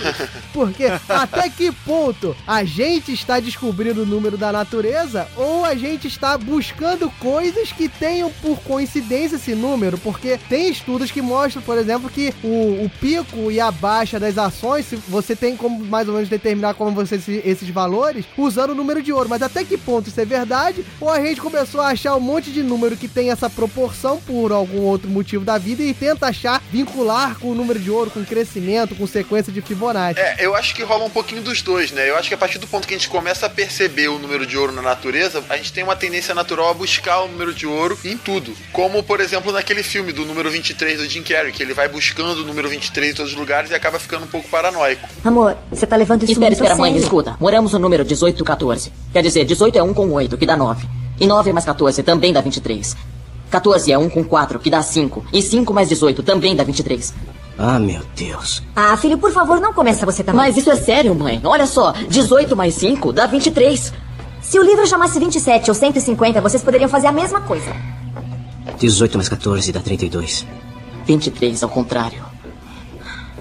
Porque até que ponto a gente está descobrindo o número da natureza ou a gente está buscando coisas que tenham por coincidência esse número? Porque tem estudos que mostram, por exemplo, que o, o pico e a baixa das ações, se você tem como mais ou menos determinar como você esse- esses valores usando o número de ouro. Mas até que ponto isso é verdade? Ou a gente começou a achar um monte de número que tem essa proporção por algum outro motivo da vida e tenta achar, vincular com o número de ouro, com crescimento, com sequência de Fibonacci. É, eu acho que rola um pouquinho dos dois, né? Eu acho que a partir do ponto que a gente começa a perceber o número de ouro na natureza, a gente tem uma tendência natural a buscar o número de ouro em tudo. Como, por exemplo, naquele filme do número 23 do Jim Carrey, que ele vai buscando o número 23 em todos os lugares e acaba ficando um pouco paranoico. Amor, você tá levando isso Espera, muito espera, a mãe, escuta. Moramos no número 1814. Quer dizer, 18 é 1 com 8, que dá 9. E 9 mais 14 também dá 23. 14 é 1 com 4, que dá 5. E 5 mais 18 também dá 23. Ah, meu Deus. Ah, filho, por favor, não começa você também. Mas isso é sério, mãe. Olha só, 18 mais 5 dá 23. Se o livro chamasse 27 ou 150, vocês poderiam fazer a mesma coisa. 18 mais 14 dá 32. 23 ao contrário.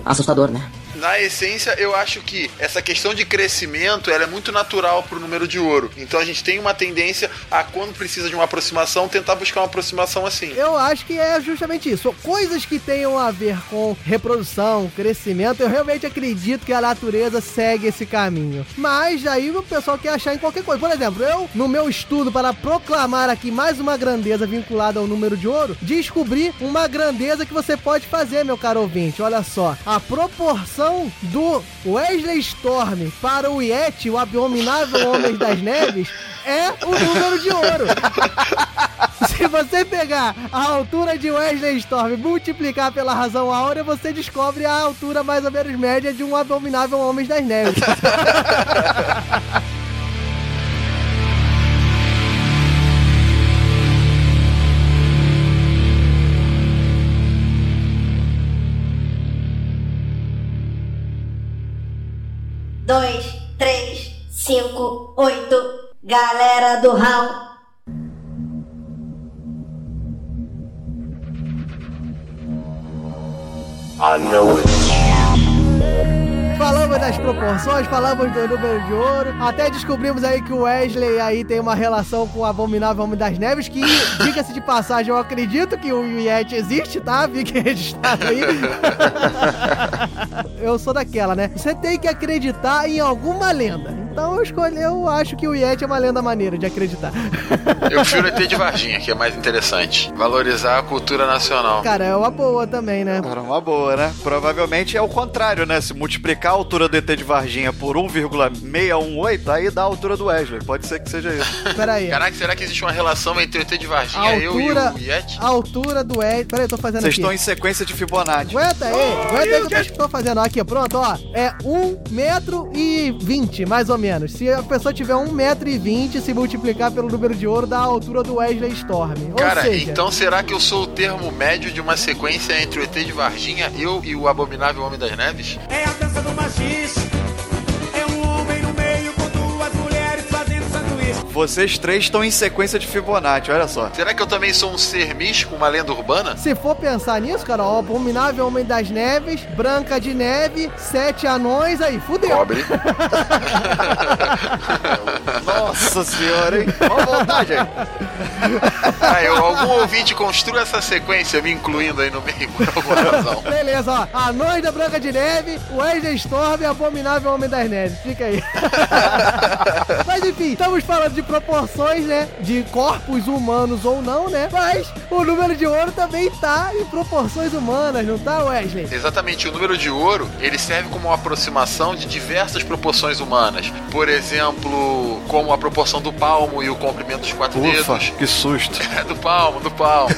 Assustador, né? Na essência, eu acho que essa questão de crescimento ela é muito natural pro número de ouro. Então a gente tem uma tendência a, quando precisa de uma aproximação, tentar buscar uma aproximação assim. Eu acho que é justamente isso. Coisas que tenham a ver com reprodução, crescimento, eu realmente acredito que a natureza segue esse caminho. Mas aí o pessoal quer achar em qualquer coisa. Por exemplo, eu, no meu estudo para proclamar aqui mais uma grandeza vinculada ao número de ouro, descobri uma grandeza que você pode fazer, meu caro ouvinte. Olha só. A proporção do Wesley Storm para o Yeti, o abominável Homem das Neves, é o número de ouro. Se você pegar a altura de Wesley Storm e multiplicar pela razão áurea, você descobre a altura mais ou menos média de um abominável Homem das Neves. dois, três, cinco, oito. Galera do Raul. I know it. Falamos das proporções, falamos do número de ouro, até descobrimos aí que o Wesley aí tem uma relação com o Abominável Homem das Neves, que, diga-se de passagem, eu acredito que o Yeti existe, tá? Fique registrado aí. eu sou daquela, né? Você tem que acreditar em alguma lenda. Então eu escolhi, eu acho que o Yeti é uma lenda maneira de acreditar. Eu prefiro ET de Varginha, que é mais interessante. Valorizar a cultura nacional. Cara, é uma boa também, né? Era uma boa, né? Provavelmente é o contrário, né? Se multiplicar a altura do ET de Varginha por 1,618, aí dá a altura do Wesley. Pode ser que seja isso. Pera aí. Caraca, será que existe uma relação entre o ET de Varginha, eu e altura, o Yeti? a altura do Yeti. Pera aí, eu tô fazendo Vocês aqui. estão em sequência de Fibonacci. Aguenta aí, aguenta aí que eu tô, tô fazendo. Aqui, pronto, ó. É 1 metro e 20, mais ou menos. Se a pessoa tiver 1 metro e 20, se multiplicar pelo número de ouro, dá a altura do Wesley Storm. Ou Cara, seja, então será que eu sou o termo médio de uma sequência entre o ET de Varginha, eu e o abominável Homem das Neves? É a dança do machista. Vocês três estão em sequência de Fibonacci, olha só. Será que eu também sou um ser místico, uma lenda urbana? se for pensar nisso, cara, ó, Abominável Homem das Neves, Branca de Neve, Sete Anões, aí, fudeu. Cobre. Nossa senhora, hein? Vamos voltar, gente. Ah, eu, algum ouvinte construa essa sequência, me incluindo aí no meio por alguma razão. Beleza, ó. Anões da Branca de Neve, Wesley Storm e Abominável Homem das Neves. Fica aí. Mas enfim, estamos falando de proporções, né? De corpos humanos ou não, né? Mas o número de ouro também tá em proporções humanas, não tá, Wesley? Exatamente, o número de ouro, ele serve como uma aproximação de diversas proporções humanas. Por exemplo, como a proporção do palmo e o comprimento dos quatro Ufa, dedos. que susto. É do palmo, do palmo.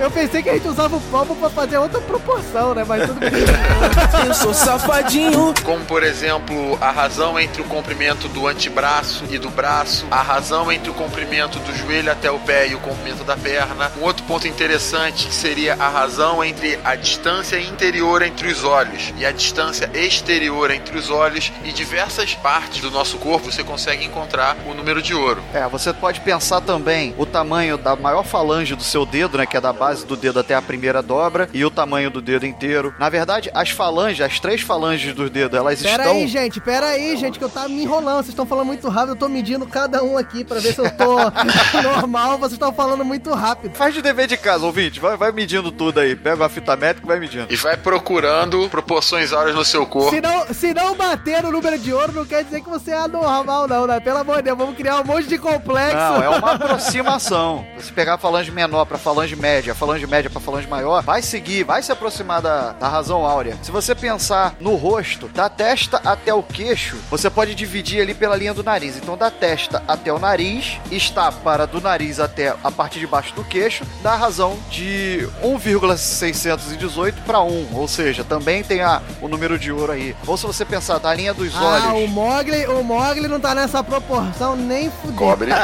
Eu pensei que a gente usava o palmo pra fazer outra proporção, né? Mas tudo bem. Eu sou safadinho. Como, por exemplo, a razão entre o comprimento do antebraço e do braço, a razão entre o comprimento do joelho até o pé e o comprimento da perna. Um outro ponto interessante que seria a razão entre a distância interior entre os olhos e a distância exterior entre os olhos e diversas partes do nosso corpo você consegue encontrar o número de ouro. É, você pode pensar também o tamanho da maior falange do seu dedo, né? Que é da base do dedo até a primeira dobra, e o tamanho do dedo inteiro. Na verdade, as falanges, as três falanges do dedo, elas Pera estão. aí, gente, pera aí, gente, que eu tava me enrolando. Vocês estão falando muito rápido, eu tô medindo cada um aqui pra ver se eu tô normal. Vocês estão falando muito rápido. Faz de dever de casa, ouvinte. Vai, vai medindo tudo aí. Pega uma fita métrica e vai medindo. E vai procurando proporções áureas no seu corpo. Se não, se não bater no número de ouro, não quer dizer que você é anormal, não, né? Pelo amor de Deus, vamos criar um monte de complexo. Não, é uma aproximação. Se pegar a falange menor pra falange média, a falange média pra falange maior, vai seguir, vai se aproximar da, da razão áurea. Se você pensar no rosto, da testa até o queixo, você pode dividir ali pela linha do nariz. Então, da testa até o nariz, está para do nariz até a parte de baixo do queixo, dá razão de 1,618 para 1. Ou seja, também tem a, o número de ouro aí. Ou se você pensar da linha dos Ah, olhos. o Mogli, o Mogli não tá nessa proporção nem fudeu. Cobre.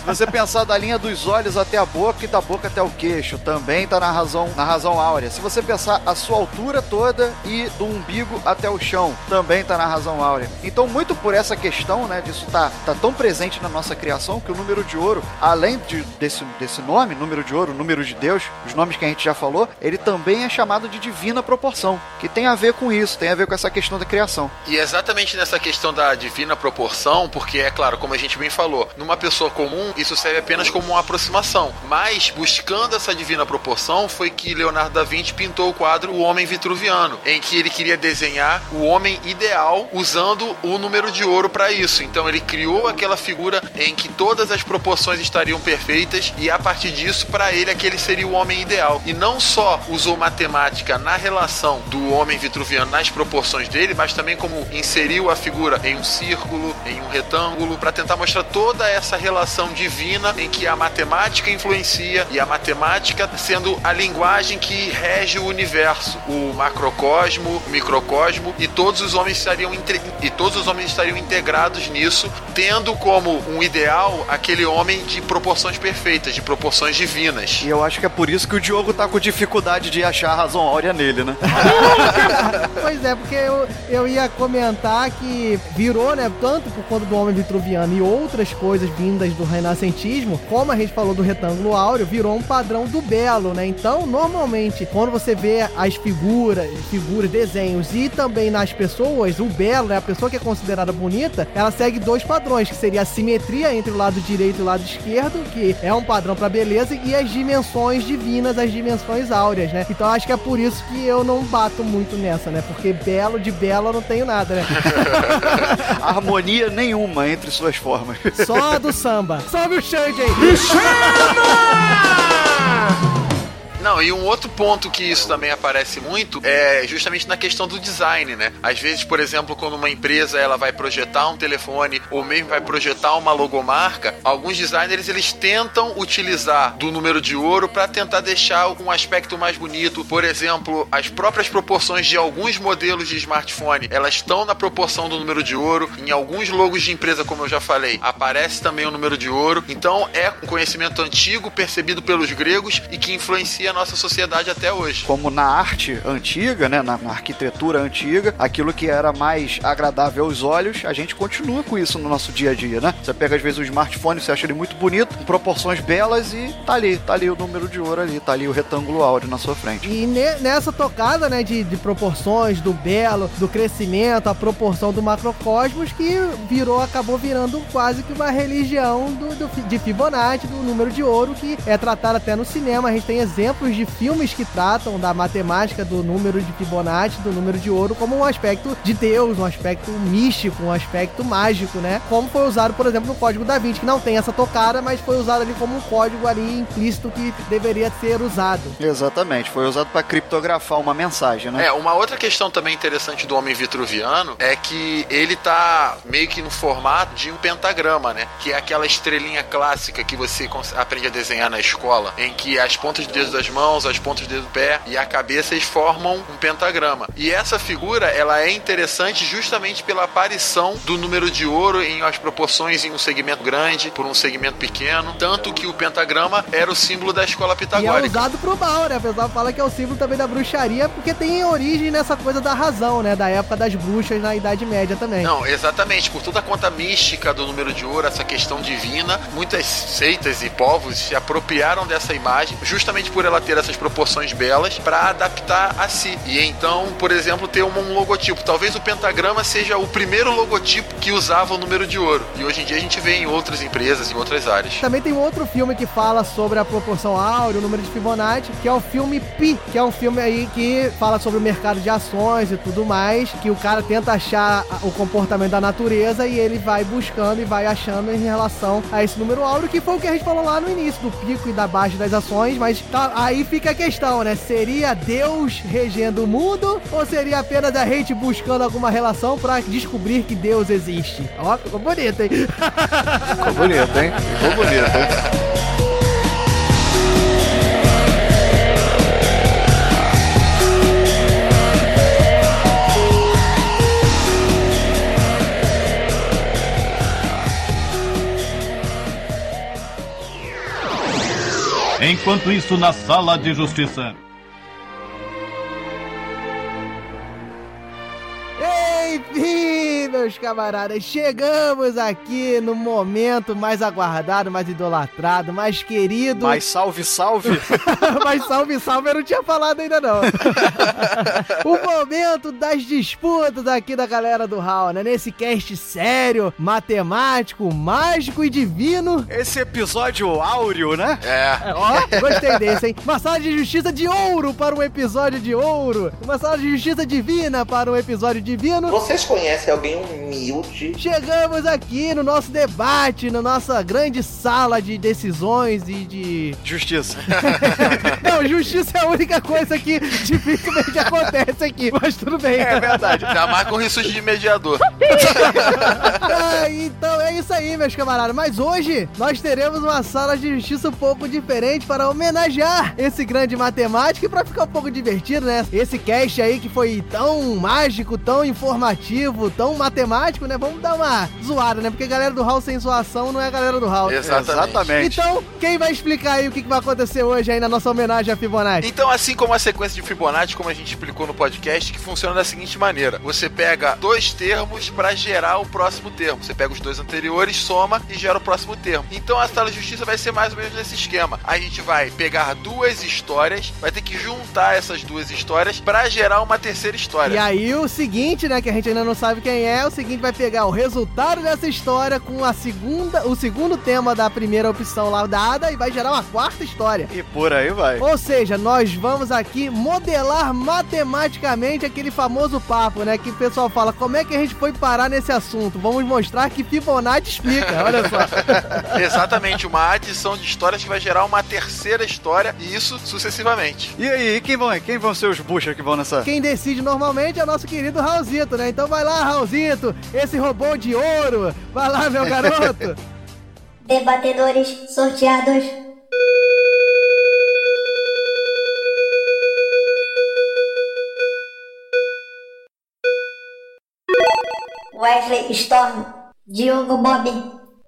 Se você pensar da linha dos olhos até a boca e da boca até o queixo, também tá na razão, na razão áurea. Se você pensar a sua altura toda e do umbigo até o chão, também tá na razão áurea. Então, muito por essa questão, né, disso tá, tá tão presente na nossa criação que o número de ouro, além de, desse, desse nome, número de ouro, número de Deus, os nomes que a gente já falou, ele também é chamado de divina proporção, que tem a ver com isso, tem a ver com essa questão da criação. E é exatamente nessa questão da divina proporção, porque é claro, como a gente bem falou, numa pessoa comum isso serve apenas como uma aproximação. Mas buscando essa divina proporção foi que Leonardo da Vinci pintou o quadro O Homem Vitruviano, em que ele queria desenhar o homem ideal usando o número de ouro para isso. Então ele criou aquela figura em que todas as proporções estariam perfeitas e a partir disso para ele aquele seria o homem ideal. E não só usou matemática na relação do homem vitruviano nas proporções dele, mas também como inseriu a figura em um círculo, em um retângulo, para tentar mostrar toda essa relação divina em que a matemática influencia e a matemática sendo a linguagem que rege o universo, o macrocosmo, o microcosmo e todos os homens estariam e todos os homens estariam integrados nisso, tendo como um ideal aquele homem de proporções perfeitas, de proporções divinas. E eu acho que é por isso que o Diogo tá com dificuldade de achar a razão áurea nele, né? Pois é, porque eu, eu ia comentar que virou, né, tanto por conta do Homem Vitruviano e outras coisas vindas do renascentismo, como a gente falou do retângulo áureo, virou um padrão do belo, né? Então, normalmente, quando você vê as figuras, figuras, desenhos e também nas pessoas, o belo, né? A pessoa que é considerada bonita, ela segue dois padrões, que seria a simetria entre o lado direito e o lado esquerdo, que é um padrão pra beleza, e as dimensões divinas, as dimensões áureas, né? Então, acho que é por isso que eu não bato muito nessa, né? Porque belo de belo eu não tenho nada, né? Harmonia nenhuma entre suas formas. Só a do samba. Salve o Xande aí! Não, e um outro ponto que isso também aparece muito é justamente na questão do design, né? Às vezes, por exemplo, quando uma empresa ela vai projetar um telefone ou mesmo vai projetar uma logomarca, alguns designers eles tentam utilizar do número de ouro para tentar deixar um aspecto mais bonito. Por exemplo, as próprias proporções de alguns modelos de smartphone, elas estão na proporção do número de ouro. Em alguns logos de empresa, como eu já falei, aparece também o número de ouro. Então, é um conhecimento antigo percebido pelos gregos e que influencia a nossa sociedade até hoje. Como na arte antiga, né, na, na arquitetura antiga, aquilo que era mais agradável aos olhos, a gente continua com isso no nosso dia a dia, né? Você pega às vezes o smartphone, você acha ele muito bonito, com proporções belas e tá ali, tá ali o número de ouro ali, tá ali o retângulo áureo na sua frente. E ne- nessa tocada, né, de, de proporções, do belo, do crescimento, a proporção do macrocosmos, que virou, acabou virando quase que uma religião do, do de Fibonacci, do número de ouro, que é tratado até no cinema. A gente tem exemplos de filmes que tratam da matemática do número de Fibonacci, do número de ouro, como um aspecto de Deus, um aspecto místico, um aspecto mágico, né? Como foi usado, por exemplo, no Código da Vinci, que não tem essa tocada, mas foi usado ali como um código ali implícito que deveria ser usado. Exatamente, foi usado para criptografar uma mensagem, né? É, uma outra questão também interessante do homem vitruviano é que ele tá meio que no formato de um pentagrama, né? Que é aquela estrelinha clássica que você aprende a desenhar na escola, em que as pontas de dedos das mãos, as pontas de dedo do pé e a cabeça eles formam um pentagrama. E essa figura, ela é interessante justamente pela aparição do número de ouro em as proporções em um segmento grande por um segmento pequeno, tanto que o pentagrama era o símbolo da escola E é pitagórica. usado pro mal, né? O pessoal fala que é o símbolo também da bruxaria, porque tem origem nessa coisa da razão, né? Da época das bruxas na Idade Média também. Não, exatamente. Por toda a conta mística do número de ouro, essa questão divina, muitas seitas e povos se apropriaram dessa imagem, justamente por ela ter essas proporções belas, para adaptar a si. E então, por exemplo, ter um, logotipo. Talvez o pentagrama seja o primeiro logotipo que usava o número de ouro. E hoje em dia a gente vê em outras empresas, em outras áreas. Também tem um outro filme que fala sobre a proporção áurea, o número de Fibonacci, que é o filme Pi, que é um filme aí que fala sobre o mercado de ações e tudo mais, que o cara tenta achar o comportamento da natureza e ele vai buscando e vai achando em relação a esse número áureo, que foi o que a gente falou lá no início, do pico e da baixa das ações, mas tá- aí fica a questão, né? Seria Deus regendo o mundo ou seria apenas a gente buscando alguma relação pra descobrir que Deus existe? Ó, ficou bonito, hein? Ficou bonito, hein? Ficou bonito, hein? Enquanto isso, na sala de justiça. Enfim, meus camaradas, chegamos aqui no momento mais aguardado, mais idolatrado, mais querido. Mas salve, salve! Mas salve, salve, eu não tinha falado ainda não. o momento das disputas aqui da galera do Hall, né? Nesse cast sério, matemático, mágico e divino. Esse episódio áureo, né? É. Ó, gostei desse, hein? Uma sala de justiça de ouro para um episódio de ouro. Uma sala de justiça divina para um episódio divino. Vocês conhecem alguém humilde? Chegamos aqui no nosso debate, na nossa grande sala de decisões e de. Justiça. Não, justiça é a única coisa que dificilmente acontece aqui, mas tudo bem. É verdade. Já marca um de mediador. Ah, então é isso aí, meus camaradas. Mas hoje nós teremos uma sala de justiça um pouco diferente para homenagear esse grande matemático e para ficar um pouco divertido, né? Esse cast aí que foi tão mágico, tão informativo tão matemático, né? Vamos dar uma zoada, né? Porque a galera do Hall sem zoação não é a galera do Hall. Exatamente. Então, quem vai explicar aí o que que vai acontecer hoje aí na nossa homenagem a Fibonacci? Então, assim como a sequência de Fibonacci, como a gente explicou no podcast, que funciona da seguinte maneira: você pega dois termos para gerar o próximo termo. Você pega os dois anteriores, soma e gera o próximo termo. Então, a sala de justiça vai ser mais ou menos nesse esquema. A gente vai pegar duas histórias, vai ter que juntar essas duas histórias para gerar uma terceira história. E aí o seguinte, né, que a gente ainda não sabe quem é, o seguinte vai pegar o resultado dessa história com a segunda, o segundo tema da primeira opção lá dada e vai gerar uma quarta história. E por aí vai. Ou seja, nós vamos aqui modelar matematicamente aquele famoso papo, né? Que o pessoal fala, como é que a gente foi parar nesse assunto? Vamos mostrar que Fibonacci explica, olha só. Exatamente, uma adição de histórias que vai gerar uma terceira história e isso sucessivamente. E aí, quem vão, quem vão ser os buchas que vão nessa? Quem decide normalmente é o nosso querido Raulzito, né? Então vai lá, Raulzito, esse robô de ouro. Vai lá, meu garoto. Debatedores sorteados. Wesley Storm, Diogo Bob,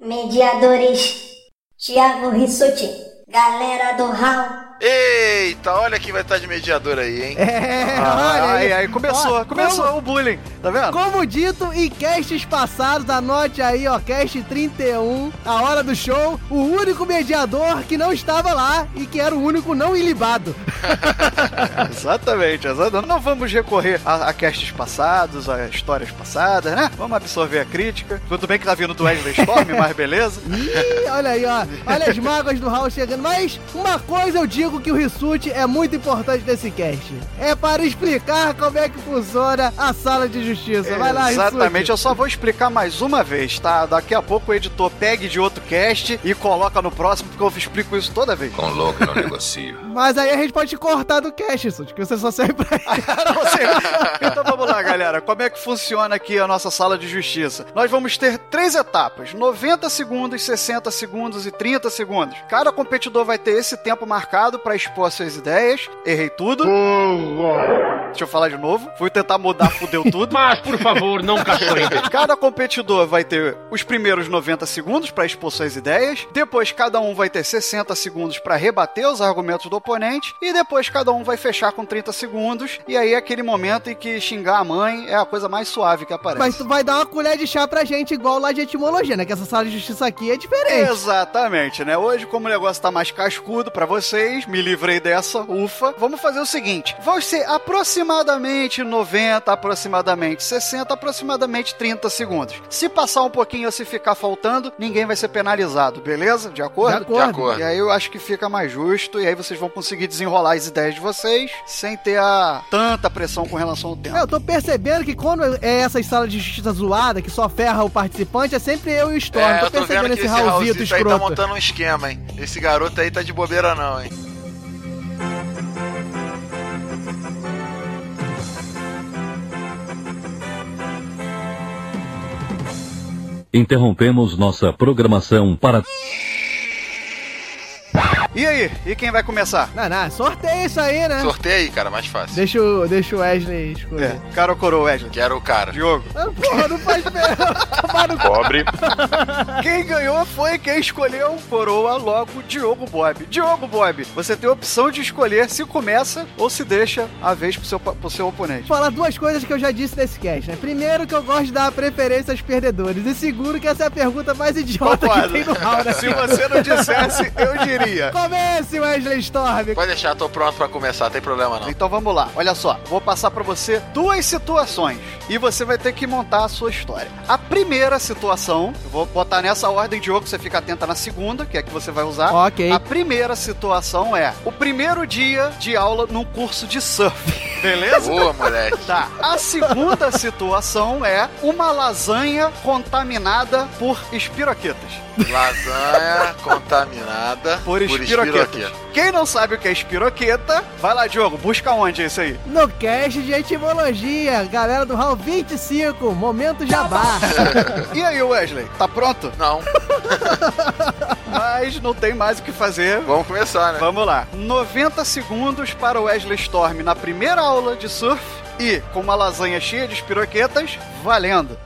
mediadores Thiago Rissuti, galera do Hall. Eita, olha quem vai estar de mediador aí, hein? É, Ah, olha aí, aí começou, Ó, começou como- o bullying, tá vendo? Como dito em casts passados, anote aí, ó, cast 31, a hora do show, o único mediador que não estava lá e que era o único não ilibado. Exatamente, exatamente. Não vamos recorrer a, a castes passados, a histórias passadas, né? Vamos absorver a crítica. Tudo bem que tá vindo do Wesley Storm, mas beleza. Ih, olha aí, ó. Olha as mágoas do Raul chegando. Mas uma coisa eu digo que o Rissuti é muito importante nesse cast. É para explicar como é que funciona a sala de justiça. Vai lá, Exatamente, Rissuti. eu só vou explicar mais uma vez, tá? Daqui a pouco o editor pegue de outro cast e coloca no próximo, porque eu explico isso toda vez. Com louco não negocio. Mas aí a gente pode cortar do cast, Rissuti, que você só serve pra Não, você- Então vamos lá, galera. Como é que funciona aqui a nossa sala de justiça? Nós vamos ter três etapas: 90 segundos, 60 segundos e 30 segundos. Cada competidor vai ter esse tempo marcado para expor as suas ideias. Errei tudo. Deixa eu falar de novo. Fui tentar mudar, fudeu tudo. Mas, por favor, não caçoe. Cada competidor vai ter os primeiros 90 segundos para expor suas ideias. Depois, cada um vai ter 60 segundos para rebater os argumentos do oponente. E depois, cada um vai fechar com 30 segundos. E aí é aquele momento em que xingar a mãe é a coisa mais suave que aparece. Mas tu vai dar uma colher de chá pra gente, igual lá de etimologia, né? Que essa sala de justiça aqui é diferente. Exatamente, né? Hoje, como o negócio tá mais cascudo pra vocês, me livrei dessa, ufa. Vamos fazer o seguinte: vai ser aproximadamente 90, aproximadamente 60, aproximadamente 30 segundos. Se passar um pouquinho ou se ficar faltando, ninguém vai ser penalizado, beleza? De acordo? De acordo. De acordo. E aí eu acho que fica mais justo e aí vocês vão conseguir desenrolar as ideias de vocês sem ter a tanta pressão com relação ao tempo. É, Eu tô percebendo que quando é essas salas de justiça zoada, que só ferra o participante, é sempre eu e o Storm. É, tô eu tô percebendo vendo que esse esse Raulzito tá escroto. montando um esquema, hein? Esse garoto aí tá de bobeira não, hein? Interrompemos nossa programação para. E aí? E quem vai começar? Não, não, sorteia isso aí, né? Sorteia aí, cara, mais fácil. Deixa o, deixa o Wesley escolher. É, cara ou coroa, Wesley? Quero o cara. Diogo. Ah, porra, não faz merda. Pobre. Quem ganhou foi quem escolheu coroa logo Diogo Bob. Diogo Bob, você tem a opção de escolher se começa ou se deixa a vez pro seu, pro seu oponente. Vou falar duas coisas que eu já disse nesse cast, né? Primeiro, que eu gosto de dar preferência aos perdedores. E segundo, que essa é a pergunta mais idiota Concordo. que tem no round. né? Se você não dissesse, eu diria. Comece, Wesley Storm. Pode deixar, tô pronto pra começar, tem problema não. Então vamos lá, olha só, vou passar pra você duas situações e você vai ter que montar a sua história. A primeira situação, eu vou botar nessa ordem, Diogo, você fica atenta na segunda, que é que você vai usar. Ok. A primeira situação é o primeiro dia de aula num curso de surf. Beleza? Boa, moleque. Tá. A segunda situação é uma lasanha contaminada por espiroquetas. Lasanha contaminada Por espiroquetas. Quem não sabe o que é espiroqueta, vai lá, Diogo, busca onde é isso aí? No cast de etimologia, galera do Hall 25, momento jabá. E aí, Wesley, tá pronto? Não. Mas não tem mais o que fazer. Vamos começar, né? Vamos lá. 90 segundos para o Wesley Storm na primeira aula de surf e com uma lasanha cheia de espiroquetas, valendo.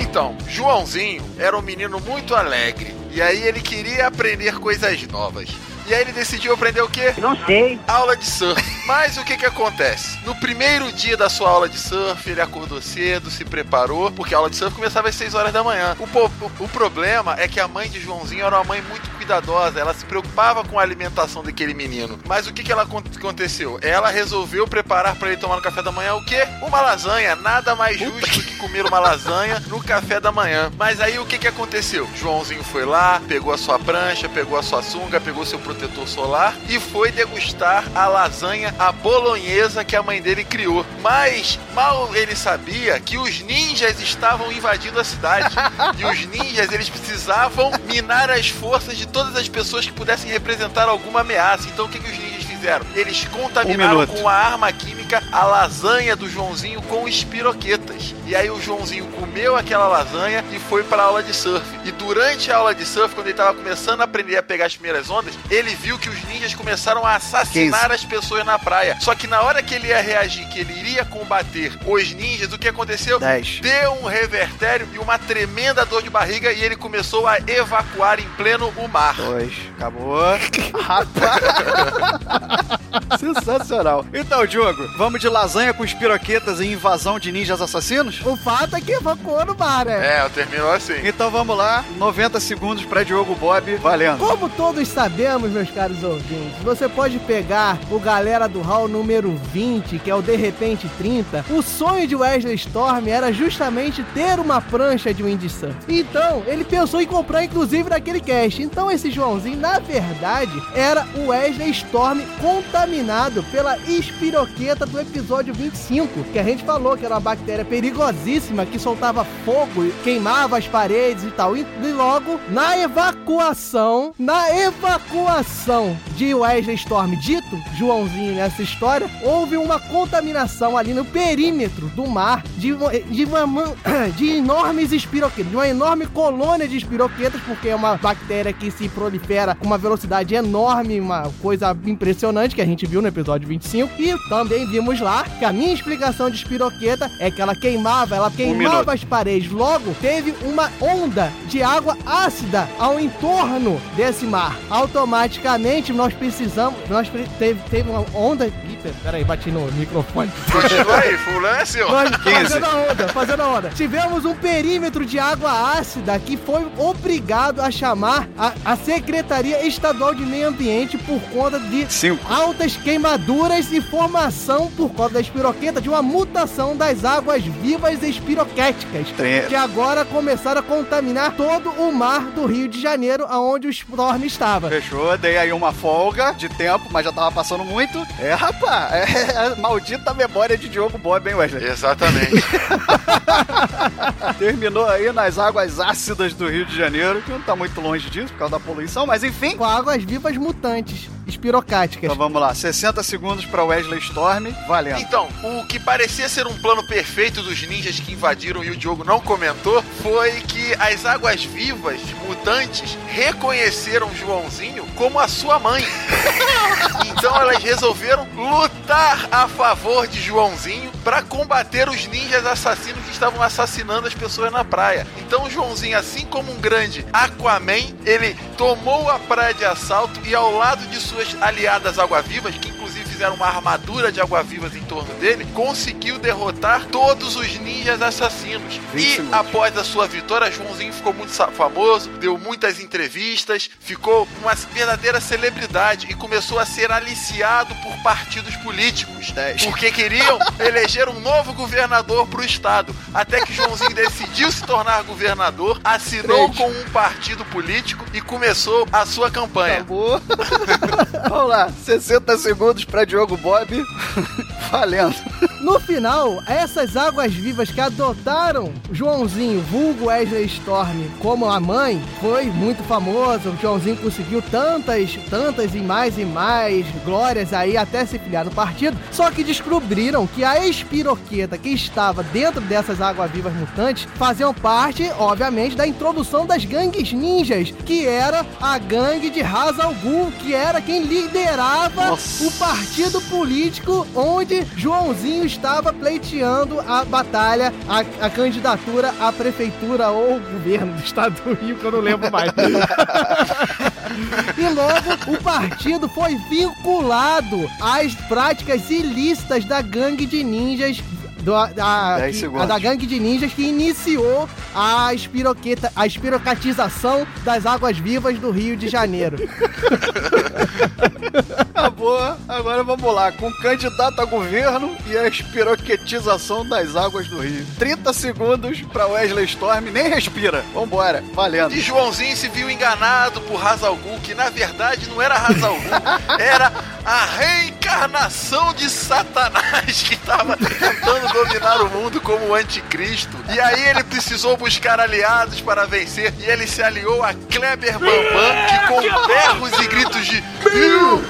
Então, Joãozinho era um menino muito alegre. E aí ele queria aprender coisas novas. E aí ele decidiu aprender o quê? Não sei. Aula de surf. Mas o que que acontece? No primeiro dia da sua aula de surf, ele acordou cedo, se preparou, porque a aula de surf começava às 6 horas da manhã. O, o problema é que a mãe de Joãozinho era uma mãe muito cuidadosa, ela se preocupava com a alimentação daquele menino. Mas o que que ela acon- aconteceu? Ela resolveu preparar para ele tomar no café da manhã o quê? Uma lasanha. Nada mais justo do que comer uma lasanha no café da manhã. Mas aí o que que aconteceu? Joãozinho foi lá, pegou a sua prancha, pegou a sua sunga, pegou seu protetor solar e foi degustar a lasanha, a bolonhesa que a mãe dele criou. Mas mal ele sabia que os ninjas estavam invadindo a cidade. e os ninjas, eles precisavam minar as forças de todas as pessoas que pudessem representar alguma ameaça. Então o que, que os ninjas fizeram? Eles contaminaram minuto. com uma arma química a lasanha do Joãozinho com espiroquetas. E aí o Joãozinho comeu aquela lasanha e foi para aula de surf. E durante a aula de surf, quando ele estava começando a aprender a pegar as primeiras ondas, ele viu que os ninjas começaram a assassinar as pessoas na praia. Só que na hora que ele ia reagir, que ele iria combater os ninjas, o que aconteceu? Dez. Deu um revertério e uma tremenda dor de barriga e ele começou a evacuar em pleno o mar. Dois. Acabou. Rapaz. Sensacional. Então, Diogo, vamos de lasanha com espiroquetas e invasão de ninjas assassinos? O fato é que evacuou no bar, né? É, terminou assim. Então vamos lá, 90 segundos pra Diogo Bob, valendo. Como todos sabemos, meus caros ouvintes, você pode pegar o Galera do Hall número 20, que é o De Repente 30. O sonho de Wesley Storm era justamente ter uma prancha de windsurf. Então, ele pensou em comprar, inclusive, naquele cast. Então, esse Joãozinho, na verdade, era o Wesley Storm contaminado pela espiroqueta do episódio 25, que a gente falou que era uma bactéria perigosíssima que soltava fogo, e queimava as paredes e tal. E logo, na evacuação, na evacuação de Wesley Storm, dito Joãozinho nessa história, houve uma contaminação ali no perímetro do mar de, de, uma de enormes espiroquetas, de uma enorme colônia de espiroquetas, porque é uma bactéria que se prolifera com uma velocidade enorme, uma coisa impressionante que a gente viu no episódio 25. E também vimos lá que a minha explicação de espiroqueta é que ela queimava, ela queimava minuto. as paredes. Logo, teve uma onda de água ácida ao entorno desse mar. Automaticamente, nós precisamos. Nós pre- teve, teve uma onda. Ih, peraí, bati no microfone. Continua aí, fulano é seu. Nós, fazendo a onda, fazendo a onda. Tivemos um perímetro de água ácida que foi obrigado a chamar a, a Secretaria Estadual de Meio Ambiente por conta de Altas queimaduras e formação por conta da espiroqueta de uma mutação das águas vivas espiroquéticas Tre- que agora começaram a contaminar todo o mar do Rio de Janeiro, aonde o Storm estava. Fechou, dei aí uma folga de tempo, mas já tava passando muito. É, rapaz, é a maldita memória de Diogo Bob, hein, Wesley? Exatamente. Terminou aí nas águas ácidas do Rio de Janeiro, que não tá muito longe disso por causa da poluição, mas enfim. Com águas vivas mutantes, espirocáticas. Então vamos lá, 60 segundos pra Wesley Storm, valendo. Então, o que parecia ser um plano perfeito dos ninjas que invadiram e o Diogo não comentou foi que as águas vivas mutantes reconheceram Joãozinho como a sua mãe. Então elas resolveram lutar a favor de Joãozinho para combater os ninjas assassinos que estavam assassinando as pessoas na praia. Então o Joãozinho, assim como um grande Aquaman, ele tomou a praia de assalto e ao lado de suas aliadas água-vivas, que inclusive fizeram uma armadura de água-vivas em torno dele, conseguiu derrotar todos os ninjas assassinos. 20 E após a sua vitória, Joãozinho ficou muito famoso, deu muitas entrevistas, ficou uma verdadeira celebridade e começou a ser aliciado por partidos políticos. Porque queriam eleger um novo governador para o estado. Até que Joãozinho decidiu se tornar governador, assinou Três. com um partido político e começou a sua campanha. Acabou. Vamos lá, 60 segundos pra Diogo Bob, valendo. No final, essas águas vivas que adotaram Joãozinho, vulgo Wesley Storm, como a mãe, foi muito famoso. O Joãozinho conseguiu tantas, tantas e mais e mais glórias aí até se filiar no partido. Só que descobriram que a espiroqueta que estava dentro dessas águas vivas mutantes faziam parte, obviamente, da introdução das gangues ninjas, que era a gangue de Ra's al Ghul, que era quem liderava o partido político onde Joãozinho estava pleiteando a batalha, a, a candidatura à prefeitura ou governo do estado do Rio, que eu não lembro mais. e logo o partido foi vinculado às práticas ilícitas da gangue de ninjas do, da, Dez que- a da gangue de ninjas que iniciou a espiroqueta, a espirocatização das águas vivas do Rio de Janeiro. Acabou. Agora vamos lá. Com candidato a governo e a espiroquetização das águas do Rio. 30 segundos pra Wesley Storm. Nem respira. Vambora. Valendo. E Joãozinho se viu enganado por Hazal Ghul, que na verdade não era Hazal Ghul, era a reencarnação de Satanás que estava tentando dominar o mundo como o anticristo. E aí ele precisou buscar aliados para vencer e ele se aliou a Kleber Bambam, que com berros e gritos de piu,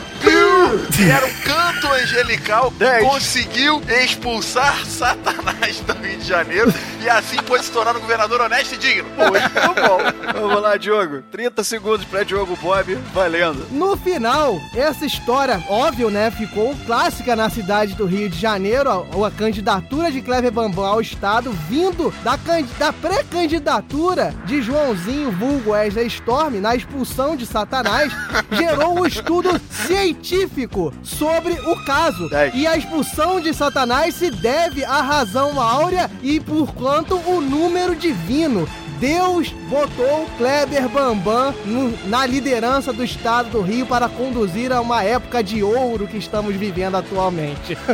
que era um canto angelical, conseguiu expulsar Satanás do Rio de Janeiro e assim pôde se tornar um governador honesto e digno. Muito bom. Vamos lá, Diogo. 30 segundos pra Diogo Bob. Valendo. No final, essa história, óbvio, né, ficou clássica na cidade do Rio de Janeiro, a, a candidatura de Clever Bambam ao Estado, vindo da, da pré-candidatura de Joãozinho vulgo Wesley Storm na expulsão de Satanás, gerou um estudo científico sobre o caso. E a expulsão de Satanás se deve à razão áurea e, por quanto, o número divino. Deus botou Kleber Bambam no- na liderança do estado do Rio para conduzir a uma época de ouro que estamos vivendo atualmente.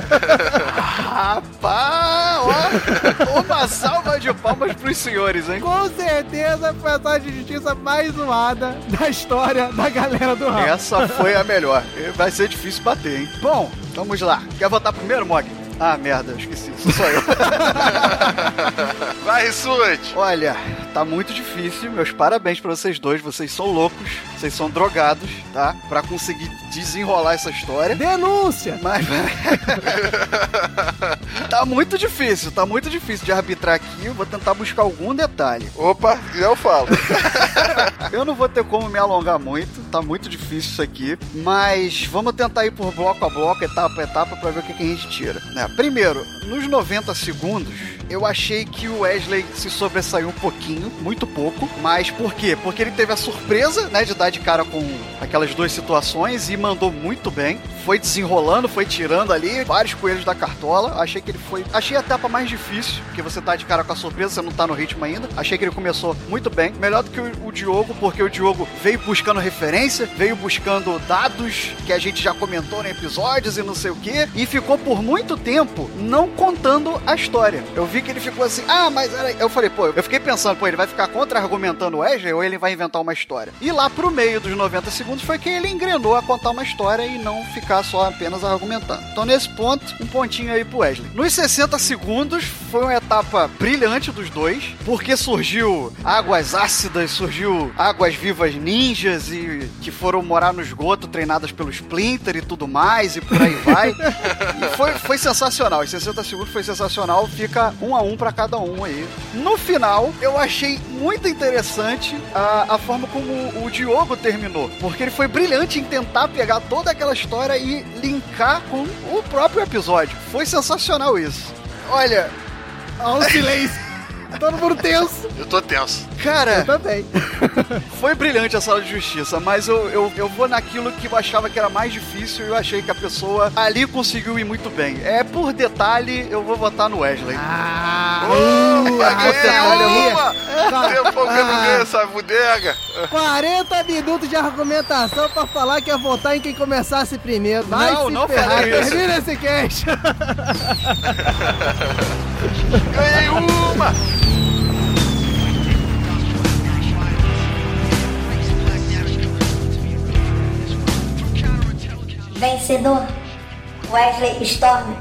Rapaz, ó. Uma salva de palmas pros senhores, hein? Com certeza foi a de justiça mais zoada da história da galera do Raul. Essa foi a melhor. Vai ser difícil bater, hein? Bom, vamos lá. Quer votar primeiro, Mog? Ah, merda, eu esqueci. Sou só eu. Vai, Suet. Olha, tá muito difícil. Meus parabéns pra vocês dois. Vocês são loucos. Vocês são drogados, tá? Pra conseguir desenrolar essa história. Denúncia! Mas. tá muito difícil, tá muito difícil de arbitrar aqui. Eu vou tentar buscar algum detalhe. Opa, eu falo. eu não vou ter como me alongar muito, tá muito difícil isso aqui. Mas vamos tentar ir por bloco a bloco, etapa a etapa, pra ver o que, que a gente tira. né? Primeiro, nos 90 segundos, eu achei que o Wesley se sobressaiu um pouquinho, muito pouco. Mas por quê? Porque ele teve a surpresa, né, de dar de cara com aquelas duas situações e mandou muito bem. Foi desenrolando, foi tirando ali vários coelhos da cartola. Achei que ele foi. Achei a etapa mais difícil, porque você tá de cara com a surpresa, você não tá no ritmo ainda. Achei que ele começou muito bem. Melhor do que o, o Diogo, porque o Diogo veio buscando referência, veio buscando dados que a gente já comentou em episódios e não sei o que, e ficou por muito tempo não contando a história. Eu vi que ele ficou assim, ah, mas era. Eu falei, pô, eu fiquei pensando, pô, ele vai ficar contra-argumentando o Wesley ou ele vai inventar uma história? E lá pro meio dos 90 segundos foi que ele engrenou a contar uma história e não ficar só apenas argumentando. Então, nesse ponto, um pontinho aí pro Wesley. Nos 60 segundos foi uma etapa brilhante dos dois, porque surgiu águas ácidas, surgiu águas vivas ninjas e que foram morar no esgoto, treinadas pelo Splinter e tudo mais, e por aí vai. e foi, foi sensacional. Os 60 segundos foi sensacional. Fica um a um pra cada um aí. No final, eu achei muito interessante a, a forma como o Diogo terminou. Porque ele foi brilhante em tentar pegar toda aquela história e linkar com o próprio episódio. Foi sensacional isso. Olha. Olha o silêncio. Todo mundo tenso. Eu tô tenso. Cara, Eu também. foi brilhante a sala de justiça, mas eu, eu, eu vou naquilo que eu achava que era mais difícil e eu achei que a pessoa ali conseguiu ir muito bem. É por detalhe, eu vou votar no Wesley. Ah, ah, ganhei olha uma! Tempo que eu não ganhei essa bodega. 40 minutos de argumentação pra falar que ia votar em quem começasse primeiro. Vai Não, se não ferrar. falei isso. Termina esse cast. Ganhei uma! Vencedor Wesley Storm.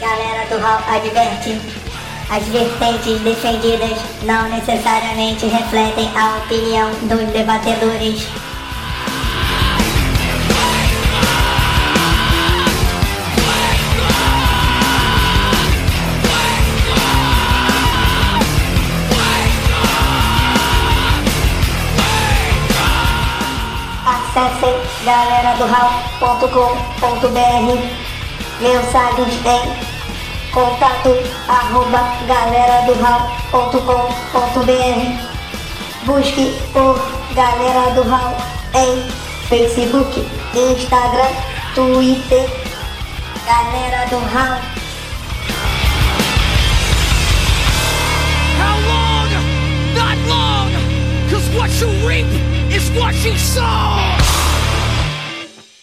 Galera do Hall adverte: as vertentes defendidas não necessariamente refletem a opinião dos debatedores. Acessem galeradohall.com.br Mensagens em contato arroba galeradohall.com.br Busque por Galera do Hall em Facebook, Instagram, Twitter Galera do Hall How long? Not long! Cause what you reap is what you sow!